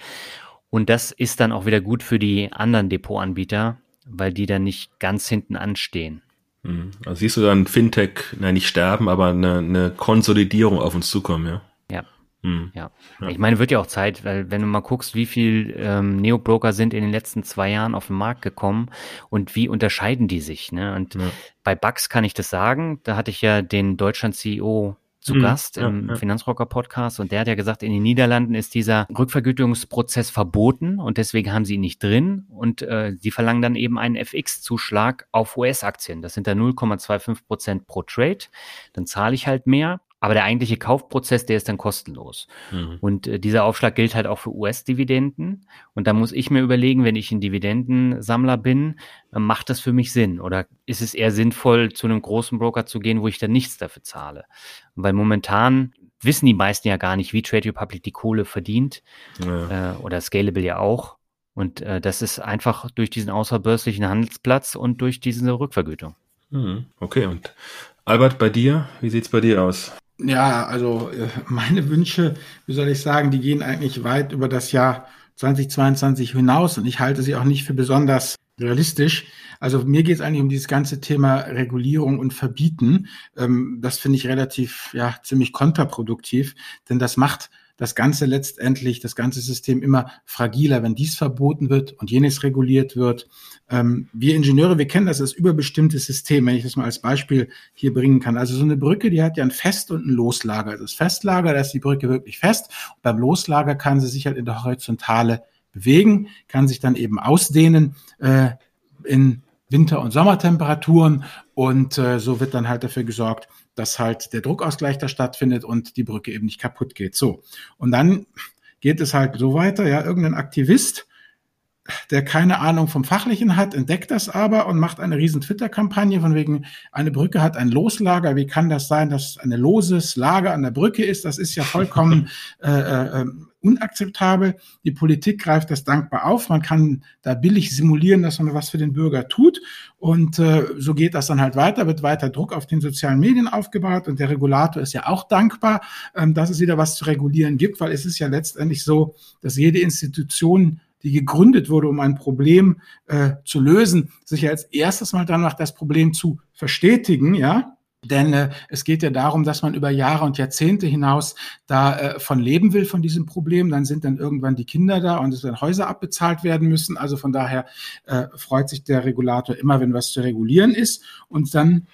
Und das ist dann auch wieder gut für die anderen Depotanbieter, weil die dann nicht ganz hinten anstehen. Mhm. Also siehst du dann Fintech, nein, nicht sterben, aber eine, eine Konsolidierung auf uns zukommen, ja? Ja. Hm. Ja. ja. Ich meine, wird ja auch Zeit, weil wenn du mal guckst, wie viel ähm, Neo-Broker sind in den letzten zwei Jahren auf den Markt gekommen und wie unterscheiden die sich. Ne? Und ja. bei Bugs kann ich das sagen, da hatte ich ja den Deutschland-CEO zu mhm, Gast im ja. Finanzrocker Podcast und der hat ja gesagt, in den Niederlanden ist dieser Rückvergütungsprozess verboten und deswegen haben sie ihn nicht drin und äh, sie verlangen dann eben einen FX-Zuschlag auf US-Aktien. Das sind da 0,25 Prozent pro Trade. Dann zahle ich halt mehr. Aber der eigentliche Kaufprozess, der ist dann kostenlos. Mhm. Und äh, dieser Aufschlag gilt halt auch für US-Dividenden. Und da muss ich mir überlegen, wenn ich ein Dividendensammler bin, äh, macht das für mich Sinn? Oder ist es eher sinnvoll, zu einem großen Broker zu gehen, wo ich dann nichts dafür zahle? Weil momentan wissen die meisten ja gar nicht, wie Trade Republic die Kohle verdient. Ja. Äh, oder Scalable ja auch. Und äh, das ist einfach durch diesen außerbörslichen Handelsplatz und durch diese Rückvergütung. Mhm. Okay, und Albert, bei dir, wie sieht's bei dir aus? Ja, also äh, meine Wünsche, wie soll ich sagen, die gehen eigentlich weit über das Jahr 2022 hinaus und ich halte sie auch nicht für besonders realistisch. Also mir geht es eigentlich um dieses ganze Thema Regulierung und Verbieten. Ähm, das finde ich relativ, ja, ziemlich kontraproduktiv, denn das macht das Ganze letztendlich, das ganze System immer fragiler, wenn dies verboten wird und jenes reguliert wird. Ähm, wir Ingenieure, wir kennen das als überbestimmtes System, wenn ich das mal als Beispiel hier bringen kann. Also so eine Brücke, die hat ja ein Fest- und ein Loslager. Also das Festlager, da ist die Brücke wirklich fest. Und beim Loslager kann sie sich halt in der Horizontale bewegen, kann sich dann eben ausdehnen äh, in Winter- und Sommertemperaturen und äh, so wird dann halt dafür gesorgt, dass halt der Druckausgleich da stattfindet und die Brücke eben nicht kaputt geht. So. Und dann geht es halt so weiter, ja, irgendein Aktivist, der keine Ahnung vom Fachlichen hat, entdeckt das aber und macht eine riesen Twitter-Kampagne von wegen, eine Brücke hat ein Loslager. Wie kann das sein, dass eine loses Lager an der Brücke ist? Das ist ja vollkommen äh, äh, ähm, unakzeptabel. Die Politik greift das dankbar auf. Man kann da billig simulieren, dass man was für den Bürger tut. Und äh, so geht das dann halt weiter, wird weiter Druck auf den sozialen Medien aufgebaut. Und der Regulator ist ja auch dankbar, ähm, dass es wieder was zu regulieren gibt, weil es ist ja letztendlich so, dass jede Institution die gegründet wurde, um ein Problem äh, zu lösen, sich als erstes mal danach das Problem zu verstetigen, ja, denn äh, es geht ja darum, dass man über Jahre und Jahrzehnte hinaus da äh, leben will von diesem Problem. Dann sind dann irgendwann die Kinder da und es werden Häuser abbezahlt werden müssen. Also von daher äh, freut sich der Regulator immer, wenn was zu regulieren ist. Und dann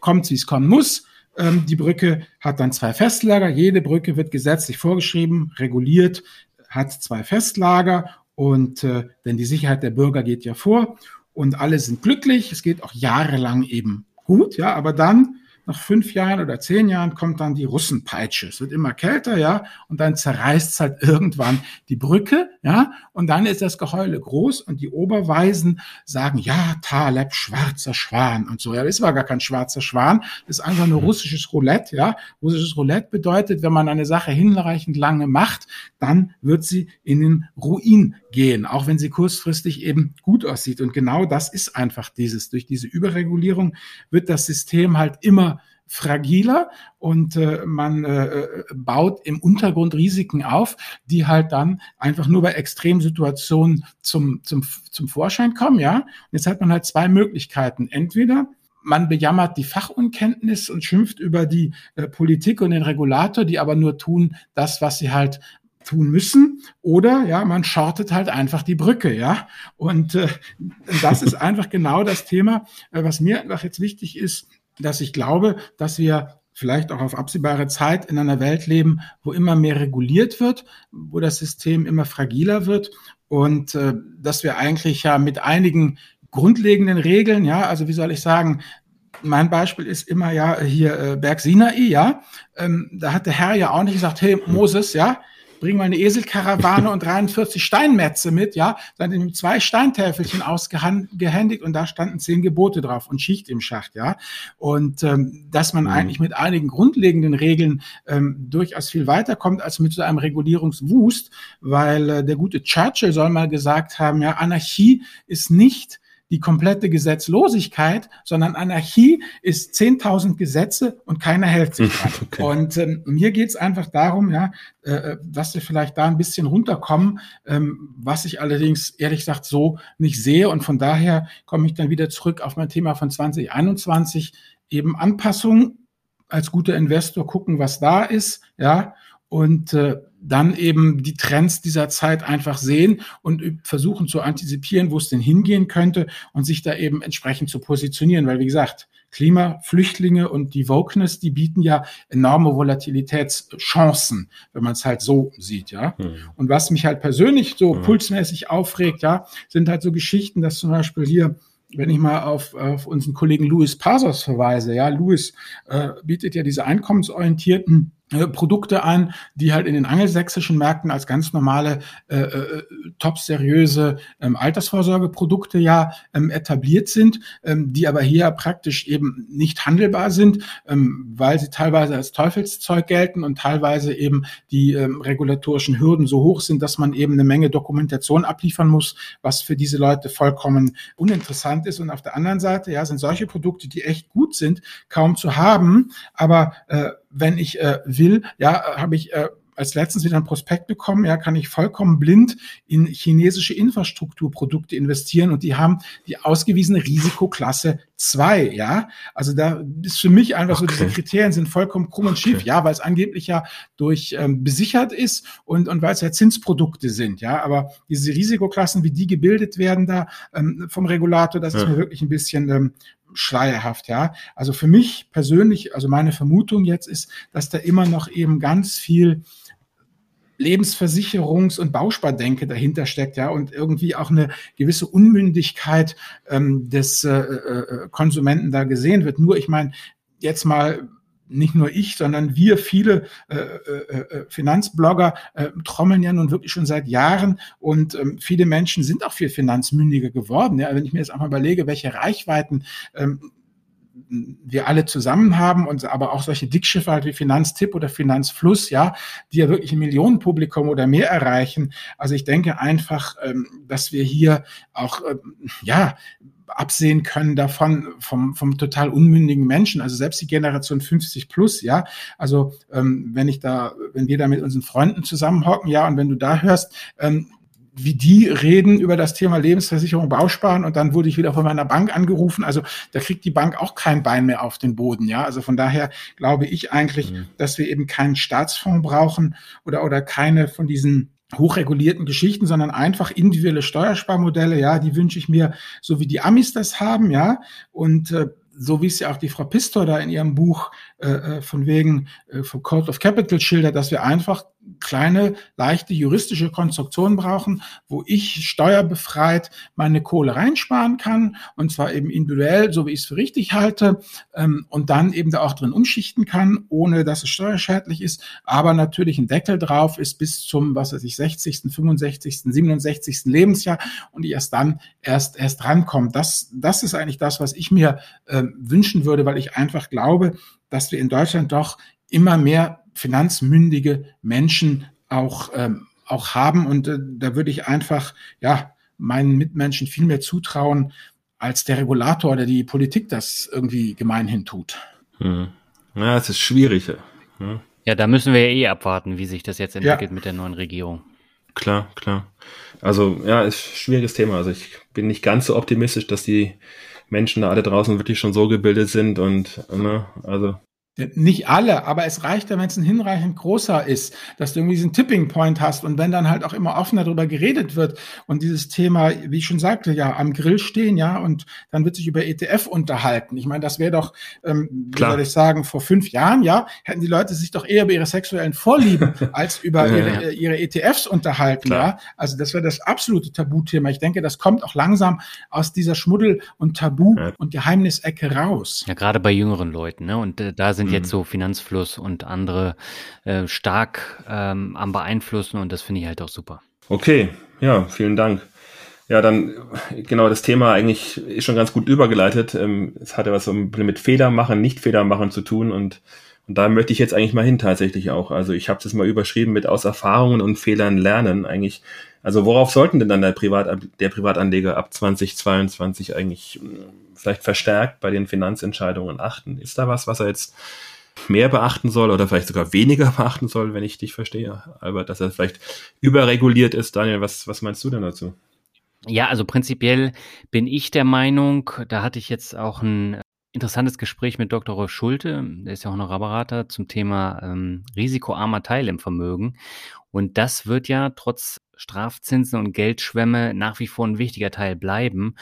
kommt, wie es kommen muss. Ähm, die Brücke hat dann zwei Festlager. Jede Brücke wird gesetzlich vorgeschrieben, reguliert, hat zwei Festlager. Und äh, denn die Sicherheit der Bürger geht ja vor. Und alle sind glücklich. Es geht auch jahrelang eben gut, ja, aber dann nach fünf Jahren oder zehn Jahren kommt dann die Russenpeitsche. Es wird immer kälter, ja, und dann zerreißt es halt irgendwann die Brücke, ja, und dann ist das Geheule groß und die Oberweisen sagen, ja, Taleb, schwarzer Schwan und so. Ja, das war gar kein schwarzer Schwan, das ist einfach nur russisches Roulette, ja. Russisches Roulette bedeutet, wenn man eine Sache hinreichend lange macht, dann wird sie in den Ruin gehen, auch wenn sie kurzfristig eben gut aussieht. Und genau das ist einfach dieses. Durch diese Überregulierung wird das System halt immer fragiler und äh, man äh, baut im Untergrund Risiken auf, die halt dann einfach nur bei Extremsituationen zum, zum, zum Vorschein kommen, ja. Und jetzt hat man halt zwei Möglichkeiten. Entweder man bejammert die Fachunkenntnis und schimpft über die äh, Politik und den Regulator, die aber nur tun das, was sie halt tun müssen oder ja, man shortet halt einfach die Brücke, ja. Und äh, das ist einfach genau das Thema, äh, was mir einfach jetzt wichtig ist, dass ich glaube, dass wir vielleicht auch auf absehbare Zeit in einer Welt leben, wo immer mehr reguliert wird, wo das System immer fragiler wird und äh, dass wir eigentlich ja mit einigen grundlegenden Regeln, ja, also wie soll ich sagen, mein Beispiel ist immer ja hier äh, Berg Sinai, ja, ähm, da hat der Herr ja auch nicht gesagt, hey Moses, ja, bring mal eine Eselkarawane und 43 Steinmetze mit, ja, dann in zwei Steintäfelchen ausgehändigt und da standen zehn Gebote drauf und Schicht im Schacht, ja. Und ähm, dass man mhm. eigentlich mit einigen grundlegenden Regeln ähm, durchaus viel weiterkommt als mit so einem Regulierungswust, weil äh, der gute Churchill soll mal gesagt haben, ja, Anarchie ist nicht die komplette Gesetzlosigkeit, sondern Anarchie ist 10.000 Gesetze und keiner hält sich dran. Okay. Und ähm, mir geht's einfach darum, ja, äh, äh, dass wir vielleicht da ein bisschen runterkommen, ähm, was ich allerdings ehrlich gesagt so nicht sehe. Und von daher komme ich dann wieder zurück auf mein Thema von 2021, eben Anpassung als guter Investor gucken, was da ist, ja, und äh, dann eben die Trends dieser Zeit einfach sehen und versuchen zu antizipieren, wo es denn hingehen könnte und sich da eben entsprechend zu positionieren, weil wie gesagt, Klima, Flüchtlinge und die Wokeness, die bieten ja enorme Volatilitätschancen, wenn man es halt so sieht, ja. Mhm. Und was mich halt persönlich so mhm. pulsmäßig aufregt, ja, sind halt so Geschichten, dass zum Beispiel hier wenn ich mal auf, auf unseren Kollegen Louis Pasos verweise, ja, Louis äh, bietet ja diese einkommensorientierten Produkte an, die halt in den angelsächsischen Märkten als ganz normale, äh, äh, top seriöse ähm, Altersvorsorgeprodukte ja ähm, etabliert sind, ähm, die aber hier praktisch eben nicht handelbar sind, ähm, weil sie teilweise als Teufelszeug gelten und teilweise eben die ähm, regulatorischen Hürden so hoch sind, dass man eben eine Menge Dokumentation abliefern muss, was für diese Leute vollkommen uninteressant ist. Und auf der anderen Seite, ja, sind solche Produkte, die echt gut sind, kaum zu haben, aber äh, wenn ich äh, will, ja, habe ich äh, als letztens wieder ein Prospekt bekommen, ja, kann ich vollkommen blind in chinesische Infrastrukturprodukte investieren und die haben die ausgewiesene Risikoklasse 2, ja. Also da ist für mich einfach okay. so, diese Kriterien sind vollkommen krumm und schief, okay. ja, weil es angeblich ja durch ähm, besichert ist und, und weil es ja Zinsprodukte sind, ja. Aber diese Risikoklassen, wie die gebildet werden da ähm, vom Regulator, das ja. ist mir wirklich ein bisschen ähm, schleierhaft, ja. Also für mich persönlich, also meine Vermutung jetzt ist, dass da immer noch eben ganz viel Lebensversicherungs- und Bauspardenke dahinter steckt, ja, und irgendwie auch eine gewisse Unmündigkeit ähm, des äh, äh, Konsumenten da gesehen wird. Nur, ich meine, jetzt mal nicht nur ich, sondern wir viele äh, äh, äh, Finanzblogger äh, trommeln ja nun wirklich schon seit Jahren und ähm, viele Menschen sind auch viel finanzmündiger geworden. Ja, wenn ich mir jetzt auch mal überlege, welche Reichweiten ähm, wir alle zusammen haben und aber auch solche Dickschiffe halt wie Finanztipp oder Finanzfluss, ja, die ja wirklich ein Millionenpublikum oder mehr erreichen. Also ich denke einfach, ähm, dass wir hier auch, ähm, ja, absehen können davon vom, vom total unmündigen Menschen, also selbst die Generation 50 plus, ja. Also ähm, wenn ich da, wenn wir da mit unseren Freunden zusammenhocken, ja, und wenn du da hörst, ähm, wie die reden über das Thema Lebensversicherung, Bausparen und dann wurde ich wieder von meiner Bank angerufen. Also da kriegt die Bank auch kein Bein mehr auf den Boden. Ja, also von daher glaube ich eigentlich, mhm. dass wir eben keinen Staatsfonds brauchen oder, oder keine von diesen hochregulierten Geschichten, sondern einfach individuelle Steuersparmodelle. Ja, die wünsche ich mir, so wie die Amis das haben. Ja, und äh, so wie es ja auch die Frau Pistor da in ihrem Buch äh, äh von wegen äh, vom Code of Capital schildert, dass wir einfach kleine, leichte juristische Konstruktion brauchen, wo ich steuerbefreit meine Kohle reinsparen kann und zwar eben individuell, so wie ich es für richtig halte ähm, und dann eben da auch drin umschichten kann, ohne dass es steuerschädlich ist, aber natürlich ein Deckel drauf ist bis zum, was weiß ich, 60., 65., 67. Lebensjahr und erst dann erst erst rankomme. Das, das ist eigentlich das, was ich mir äh, wünschen würde, weil ich einfach glaube, dass wir in Deutschland doch immer mehr finanzmündige Menschen auch, ähm, auch haben. Und äh, da würde ich einfach, ja, meinen Mitmenschen viel mehr zutrauen, als der Regulator oder die Politik das irgendwie gemeinhin tut. Hm. Ja, es ist schwierig. Hm. Ja, da müssen wir ja eh abwarten, wie sich das jetzt entwickelt ja. mit der neuen Regierung. Klar, klar. Also ja, ist ein schwieriges Thema. Also ich bin nicht ganz so optimistisch, dass die Menschen da alle draußen wirklich schon so gebildet sind und ne, also nicht alle, aber es reicht ja, wenn es ein hinreichend großer ist, dass du irgendwie diesen Tipping Point hast und wenn dann halt auch immer offener darüber geredet wird und dieses Thema, wie ich schon sagte, ja, am Grill stehen, ja, und dann wird sich über ETF unterhalten. Ich meine, das wäre doch, ähm, wie soll ich sagen, vor fünf Jahren, ja, hätten die Leute sich doch eher über ihre sexuellen Vorlieben als über ja, ihre, ihre, ETFs unterhalten, Klar. ja. Also das wäre das absolute Tabuthema. Ich denke, das kommt auch langsam aus dieser Schmuddel- und Tabu- ja. und Geheimnisecke raus. Ja, gerade bei jüngeren Leuten, ne? Und äh, da sind sind mhm. jetzt so Finanzfluss und andere äh, stark ähm, am beeinflussen und das finde ich halt auch super. Okay, ja, vielen Dank. Ja, dann genau das Thema eigentlich ist schon ganz gut übergeleitet. Ähm, es hatte was mit Fehler machen, nicht Fehler machen zu tun und Und da möchte ich jetzt eigentlich mal hin tatsächlich auch. Also ich habe das mal überschrieben mit aus Erfahrungen und Fehlern lernen eigentlich. Also worauf sollten denn dann der, Privat, der Privatanleger ab 2022 eigentlich hm, vielleicht verstärkt bei den Finanzentscheidungen achten? Ist da was, was er jetzt mehr beachten soll oder vielleicht sogar weniger beachten soll, wenn ich dich verstehe, Albert, dass er vielleicht überreguliert ist. Daniel, was, was meinst du denn dazu? Ja, also prinzipiell bin ich der Meinung, da hatte ich jetzt auch ein interessantes Gespräch mit Dr. Rolf Schulte, der ist ja Honorarberater zum Thema ähm, risikoarmer Teil im Vermögen. Und das wird ja trotz Strafzinsen und Geldschwämme nach wie vor ein wichtiger Teil bleiben.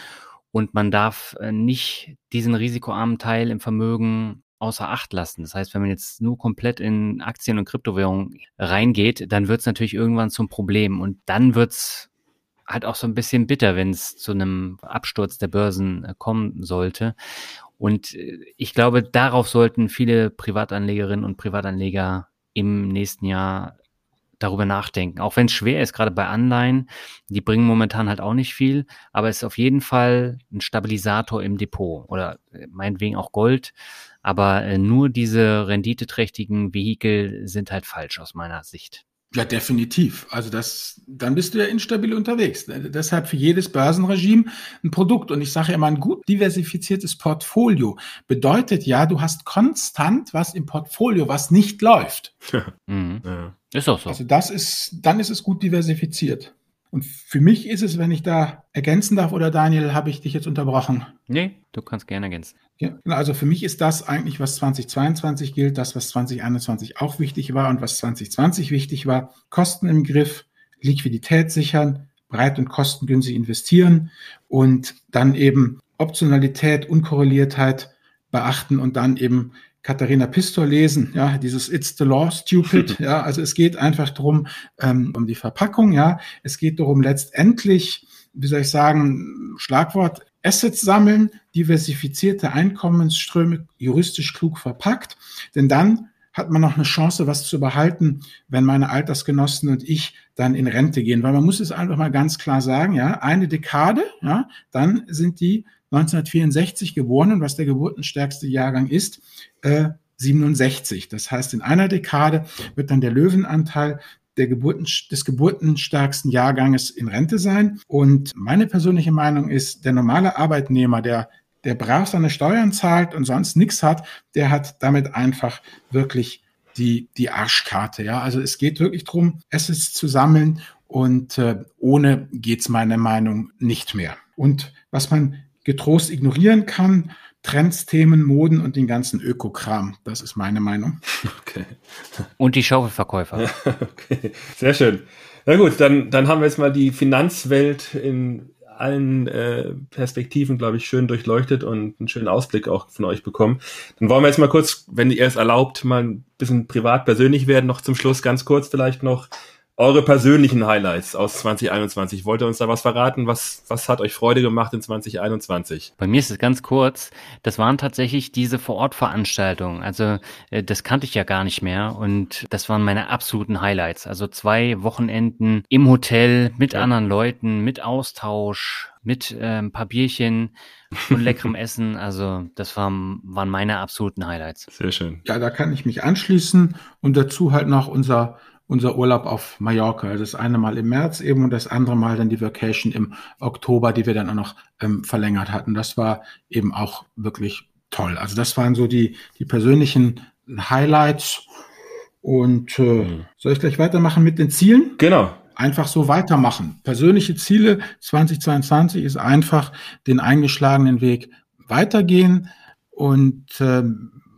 Und man darf äh, nicht diesen risikoarmen Teil im Vermögen außer Acht lassen. Das heißt, wenn man jetzt nur komplett in Aktien und Kryptowährungen reingeht, dann wird es natürlich irgendwann zum Problem. Und dann wird es halt auch so ein bisschen bitter, wenn es zu einem Absturz der Börsen äh, kommen sollte. Und äh, ich glaube, darauf sollten viele Privatanlegerinnen und Privatanleger im nächsten Jahr darüber nachdenken. Auch wenn es schwer ist, gerade bei Anleihen, die bringen momentan halt auch nicht viel, aber es ist auf jeden Fall ein Stabilisator im Depot oder äh, meinetwegen auch Gold. Aber äh, nur diese renditeträchtigen Vehikel sind halt falsch aus meiner Sicht. Ja, definitiv. Also das, dann bist du ja instabil unterwegs. Deshalb für jedes Börsenregime ein Produkt. Und ich sage ja immer, ein gut diversifiziertes Portfolio bedeutet ja, du hast konstant was im Portfolio, was nicht läuft. mhm. ja. Ist auch so. Also das ist, dann ist es gut diversifiziert. Und für mich ist es, wenn ich da ergänzen darf, oder Daniel, habe ich dich jetzt unterbrochen? Nee, du kannst gerne ergänzen. Ja, also für mich ist das eigentlich, was 2022 gilt, das, was 2021 auch wichtig war und was 2020 wichtig war. Kosten im Griff, Liquidität sichern, breit und kostengünstig investieren und dann eben Optionalität, Unkorreliertheit beachten und dann eben Katharina Pistor lesen, ja, dieses It's the Law, stupid, ja, also es geht einfach darum, ähm, um die Verpackung, ja, es geht darum letztendlich, wie soll ich sagen, Schlagwort Assets sammeln, diversifizierte Einkommensströme juristisch klug verpackt, denn dann hat man noch eine Chance, was zu behalten, wenn meine Altersgenossen und ich dann in Rente gehen. Weil man muss es einfach mal ganz klar sagen, ja, eine Dekade, ja, dann sind die 1964 geboren und was der geburtenstärkste Jahrgang ist, äh, 67. Das heißt, in einer Dekade wird dann der Löwenanteil der Geburten, des geburtenstärksten Jahrganges in Rente sein. Und meine persönliche Meinung ist, der normale Arbeitnehmer, der, der brav seine Steuern zahlt und sonst nichts hat, der hat damit einfach wirklich die, die Arschkarte. Ja, also es geht wirklich darum, Assets zu sammeln und äh, ohne geht's meiner Meinung nicht mehr. Und was man getrost ignorieren kann. Trends, Themen, Moden und den ganzen Ökokram. Das ist meine Meinung. Okay. Und die Schaufelverkäufer. okay, sehr schön. Na gut, dann, dann haben wir jetzt mal die Finanzwelt in allen äh, Perspektiven, glaube ich, schön durchleuchtet und einen schönen Ausblick auch von euch bekommen. Dann wollen wir jetzt mal kurz, wenn ihr es erlaubt, mal ein bisschen privat persönlich werden. Noch zum Schluss ganz kurz vielleicht noch eure persönlichen Highlights aus 2021. Wollt ihr uns da was verraten? Was, was hat euch Freude gemacht in 2021? Bei mir ist es ganz kurz. Das waren tatsächlich diese Vorortveranstaltungen. Also äh, das kannte ich ja gar nicht mehr und das waren meine absoluten Highlights. Also zwei Wochenenden im Hotel mit ja. anderen Leuten, mit Austausch, mit äh, ein paar Bierchen und leckerem Essen. Also das waren, waren meine absoluten Highlights. Sehr schön. Ja, da kann ich mich anschließen und dazu halt noch unser unser Urlaub auf Mallorca. Also das eine Mal im März eben und das andere Mal dann die Vacation im Oktober, die wir dann auch noch ähm, verlängert hatten. Das war eben auch wirklich toll. Also das waren so die, die persönlichen Highlights. Und äh, mhm. soll ich gleich weitermachen mit den Zielen? Genau. Einfach so weitermachen. Persönliche Ziele 2022 ist einfach den eingeschlagenen Weg weitergehen und äh,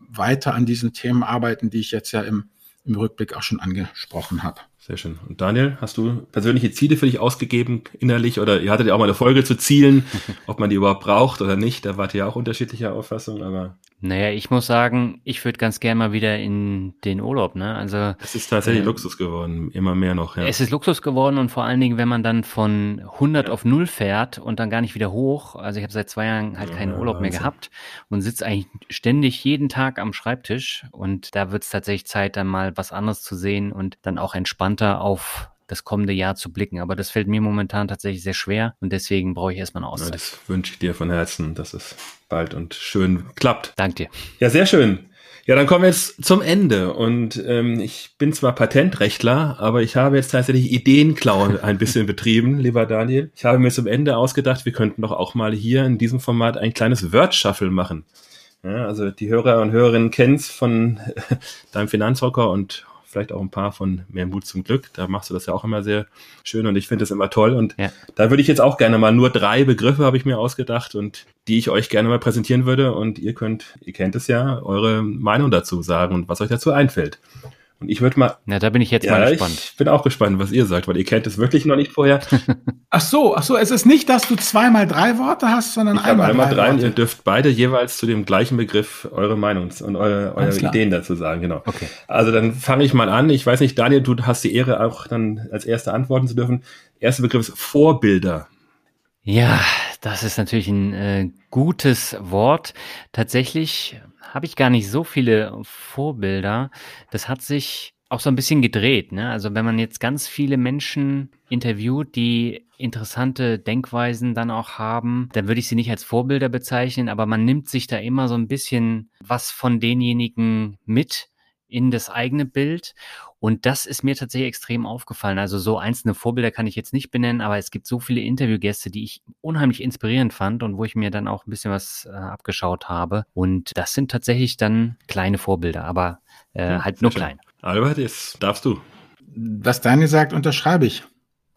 weiter an diesen Themen arbeiten, die ich jetzt ja im im Rückblick auch schon angesprochen habe. Sehr schön. Und Daniel, hast du persönliche Ziele für dich ausgegeben innerlich oder ihr hattet ja auch mal eine Folge zu Zielen, ob man die überhaupt braucht oder nicht? Da wart ihr ja auch unterschiedlicher Auffassung, aber. Naja, ich muss sagen, ich würde ganz gerne mal wieder in den Urlaub, ne? Also. Es ist tatsächlich äh, Luxus geworden, immer mehr noch, ja. Es ist Luxus geworden und vor allen Dingen, wenn man dann von 100 ja. auf 0 fährt und dann gar nicht wieder hoch. Also ich habe seit zwei Jahren halt keinen ja, Urlaub Wahnsinn. mehr gehabt und sitze eigentlich ständig jeden Tag am Schreibtisch und da wird es tatsächlich Zeit, dann mal was anderes zu sehen und dann auch entspannter auf das kommende Jahr zu blicken. Aber das fällt mir momentan tatsächlich sehr schwer und deswegen brauche ich erstmal eine Auszeit. Ja, das wünsche ich dir von Herzen, dass es bald und schön klappt. Danke dir. Ja, sehr schön. Ja, dann kommen wir jetzt zum Ende. Und ähm, ich bin zwar Patentrechtler, aber ich habe jetzt tatsächlich Ideenklau ein bisschen betrieben, lieber Daniel. Ich habe mir zum Ende ausgedacht, wir könnten doch auch mal hier in diesem Format ein kleines Word-Shuffle machen. Ja, also die Hörer und Hörerinnen kennen es von deinem Finanzrocker und vielleicht auch ein paar von Mehr Mut zum Glück. Da machst du das ja auch immer sehr schön und ich finde das immer toll. Und ja. da würde ich jetzt auch gerne mal nur drei Begriffe habe ich mir ausgedacht und die ich euch gerne mal präsentieren würde. Und ihr könnt, ihr kennt es ja, eure Meinung dazu sagen und was euch dazu einfällt. Und ich würde mal. Na, da bin ich jetzt ja, mal gespannt. Ich bin auch gespannt, was ihr sagt, weil ihr kennt es wirklich noch nicht vorher. ach so, ach so, es ist nicht, dass du zweimal drei Worte hast, sondern ich einmal, einmal drei. drei und ihr dürft beide jeweils zu dem gleichen Begriff eure Meinung und eure, eure Ideen dazu sagen, genau. Okay. Also dann fange ich mal an. Ich weiß nicht, Daniel, du hast die Ehre, auch dann als Erster antworten zu dürfen. Erster Begriff ist Vorbilder. Ja, das ist natürlich ein äh, gutes Wort. Tatsächlich habe ich gar nicht so viele Vorbilder. Das hat sich auch so ein bisschen gedreht. Ne? Also wenn man jetzt ganz viele Menschen interviewt, die interessante Denkweisen dann auch haben, dann würde ich sie nicht als Vorbilder bezeichnen, aber man nimmt sich da immer so ein bisschen was von denjenigen mit in das eigene Bild. Und das ist mir tatsächlich extrem aufgefallen. Also so einzelne Vorbilder kann ich jetzt nicht benennen, aber es gibt so viele Interviewgäste, die ich unheimlich inspirierend fand und wo ich mir dann auch ein bisschen was äh, abgeschaut habe. Und das sind tatsächlich dann kleine Vorbilder, aber äh, ja, halt nur schön. klein. Albert, jetzt darfst du. Was Daniel sagt, unterschreibe ich.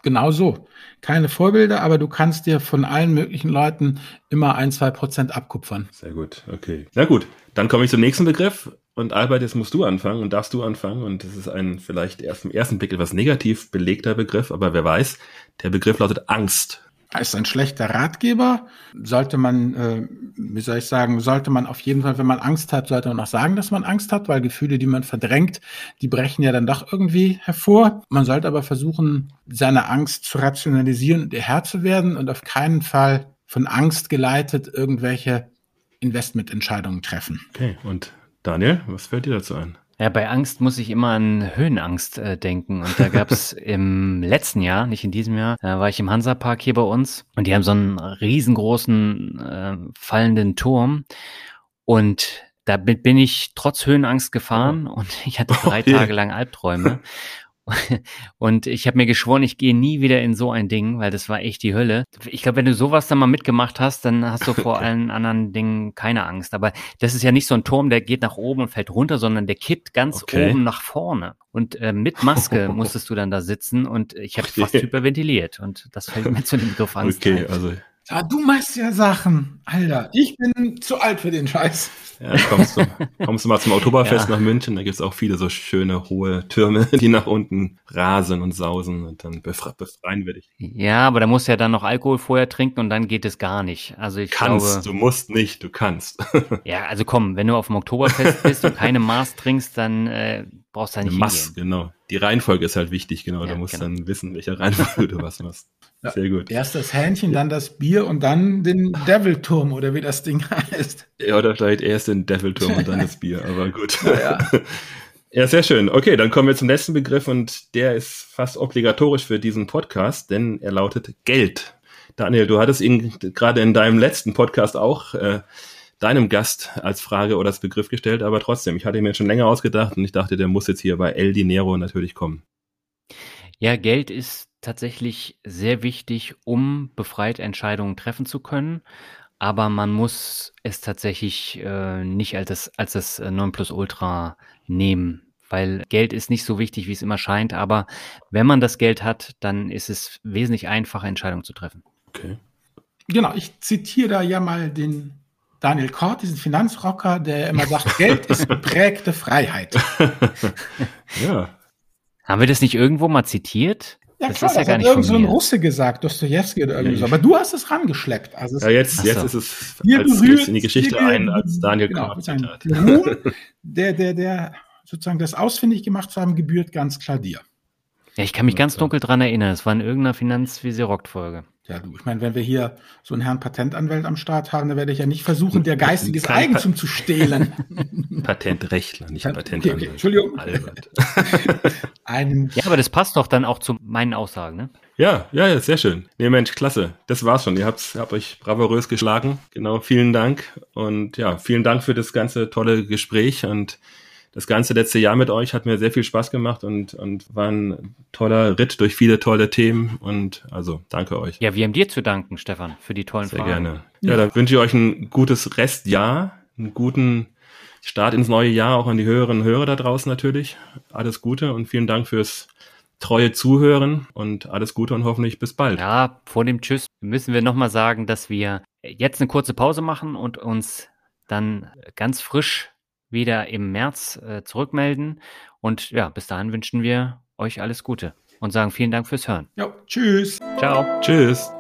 Genau so. Keine Vorbilder, aber du kannst dir von allen möglichen Leuten immer ein, zwei Prozent abkupfern. Sehr gut, okay. Na gut, dann komme ich zum nächsten Begriff. Und Albert, jetzt musst du anfangen und darfst du anfangen. Und das ist ein vielleicht erst im ersten Blick etwas negativ belegter Begriff, aber wer weiß, der Begriff lautet Angst. Ist ein schlechter Ratgeber. Sollte man, äh, wie soll ich sagen, sollte man auf jeden Fall, wenn man Angst hat, sollte man auch sagen, dass man Angst hat, weil Gefühle, die man verdrängt, die brechen ja dann doch irgendwie hervor. Man sollte aber versuchen, seine Angst zu rationalisieren und ihr Herr zu werden und auf keinen Fall von Angst geleitet irgendwelche Investmententscheidungen treffen. Okay, und Daniel, was fällt dir dazu ein? Ja, bei Angst muss ich immer an Höhenangst äh, denken. Und da gab es im letzten Jahr, nicht in diesem Jahr, da war ich im Hansapark hier bei uns und die haben so einen riesengroßen äh, fallenden Turm. Und da bin ich trotz Höhenangst gefahren oh. und ich hatte drei oh, Tage lang Albträume. Und ich habe mir geschworen, ich gehe nie wieder in so ein Ding, weil das war echt die Hölle. Ich glaube, wenn du sowas dann mal mitgemacht hast, dann hast du vor allen anderen Dingen keine Angst. Aber das ist ja nicht so ein Turm, der geht nach oben und fällt runter, sondern der kippt ganz okay. oben nach vorne. Und äh, mit Maske musstest du dann da sitzen und ich habe fast hyperventiliert. Und das fällt mir zu dem Begriff Angst. Okay, ein. also ja, du machst ja Sachen. Alter, ich bin zu alt für den Scheiß. Ja, kommst du, kommst du mal zum Oktoberfest ja. nach München, da gibt's auch viele so schöne hohe Türme, die nach unten rasen und sausen und dann befre befreien wir dich. Ja, aber da musst du ja dann noch Alkohol vorher trinken und dann geht es gar nicht. Also ich kannst, glaube, du musst nicht, du kannst. ja, also komm, wenn du auf dem Oktoberfest bist und keine Maß trinkst, dann äh, brauchst du da nicht Maß, genau. Die Reihenfolge ist halt wichtig, genau. Ja, da musst genau. dann wissen, welche Reihenfolge du was machst. Ja, Sehr gut. Erst das Hähnchen, dann das Bier und dann den Devil-Turm oder wie das Ding heißt. Ja, oder vielleicht erst den Devil-Turm und dann das Bier, aber gut. Ja. ja, sehr schön. Okay, dann kommen wir zum letzten Begriff und der ist fast obligatorisch für diesen Podcast, denn er lautet Geld. Daniel, du hattest ihn gerade in deinem letzten Podcast auch äh, deinem Gast als Frage oder als Begriff gestellt, aber trotzdem, ich hatte mir schon länger ausgedacht und ich dachte, der muss jetzt hier bei El Dinero natürlich kommen. Ja, Geld ist tatsächlich sehr wichtig, um befreit Entscheidungen treffen zu können. Aber man muss es tatsächlich äh, nicht als das, als das Nonplusultra nehmen, weil Geld ist nicht so wichtig, wie es immer scheint. Aber wenn man das Geld hat, dann ist es wesentlich einfacher, Entscheidungen zu treffen. Okay. Genau, ich zitiere da ja mal den Daniel Kort, diesen Finanzrocker, der immer sagt, Geld ist geprägte Freiheit. ja. Haben wir das nicht irgendwo mal zitiert? Ja, das klar, ist ja das gar hat irgend so ein Russe gesagt, Dostoevsky oder irgendwie so. Aber du hast es rangeschleppt. Also ja, jetzt, jetzt ist es als, berührt, in die Geschichte ein, als Daniel genau, Kort. der, der, der sozusagen das ausfindig gemacht zu haben, gebührt ganz klar dir. Ja, ich kann mich ganz dunkel dran erinnern. Es war in irgendeiner Finanzvisier-Rockt-Folge. Ja, du, ich meine, wenn wir hier so einen Herrn Patentanwalt am Start haben, dann werde ich ja nicht versuchen, der geistiges Kein Eigentum pa zu stehlen. Patentrechtler, nicht Patentanwalt. Okay, okay, Entschuldigung. Albert. Einen ja, aber das passt doch dann auch zu meinen Aussagen, ne? Ja, ja, ja, sehr schön. Nee, Mensch, klasse. Das war's schon. Ihr habt, habt euch bravourös geschlagen. Genau, vielen Dank. Und ja, vielen Dank für das ganze tolle Gespräch und das ganze letzte Jahr mit euch hat mir sehr viel Spaß gemacht und, und war ein toller Ritt durch viele tolle Themen und also danke euch. Ja, wir haben dir zu danken, Stefan, für die tollen sehr Fragen. Sehr gerne. Ja, ja, dann wünsche ich euch ein gutes Restjahr, einen guten Start ins neue Jahr, auch an die Hörerinnen und Hörer da draußen natürlich. Alles Gute und vielen Dank fürs treue Zuhören und alles Gute und hoffentlich bis bald. Ja, vor dem Tschüss müssen wir nochmal sagen, dass wir jetzt eine kurze Pause machen und uns dann ganz frisch wieder im März äh, zurückmelden. Und ja, bis dahin wünschen wir euch alles Gute und sagen vielen Dank fürs Hören. Ja, tschüss. Ciao. Tschüss.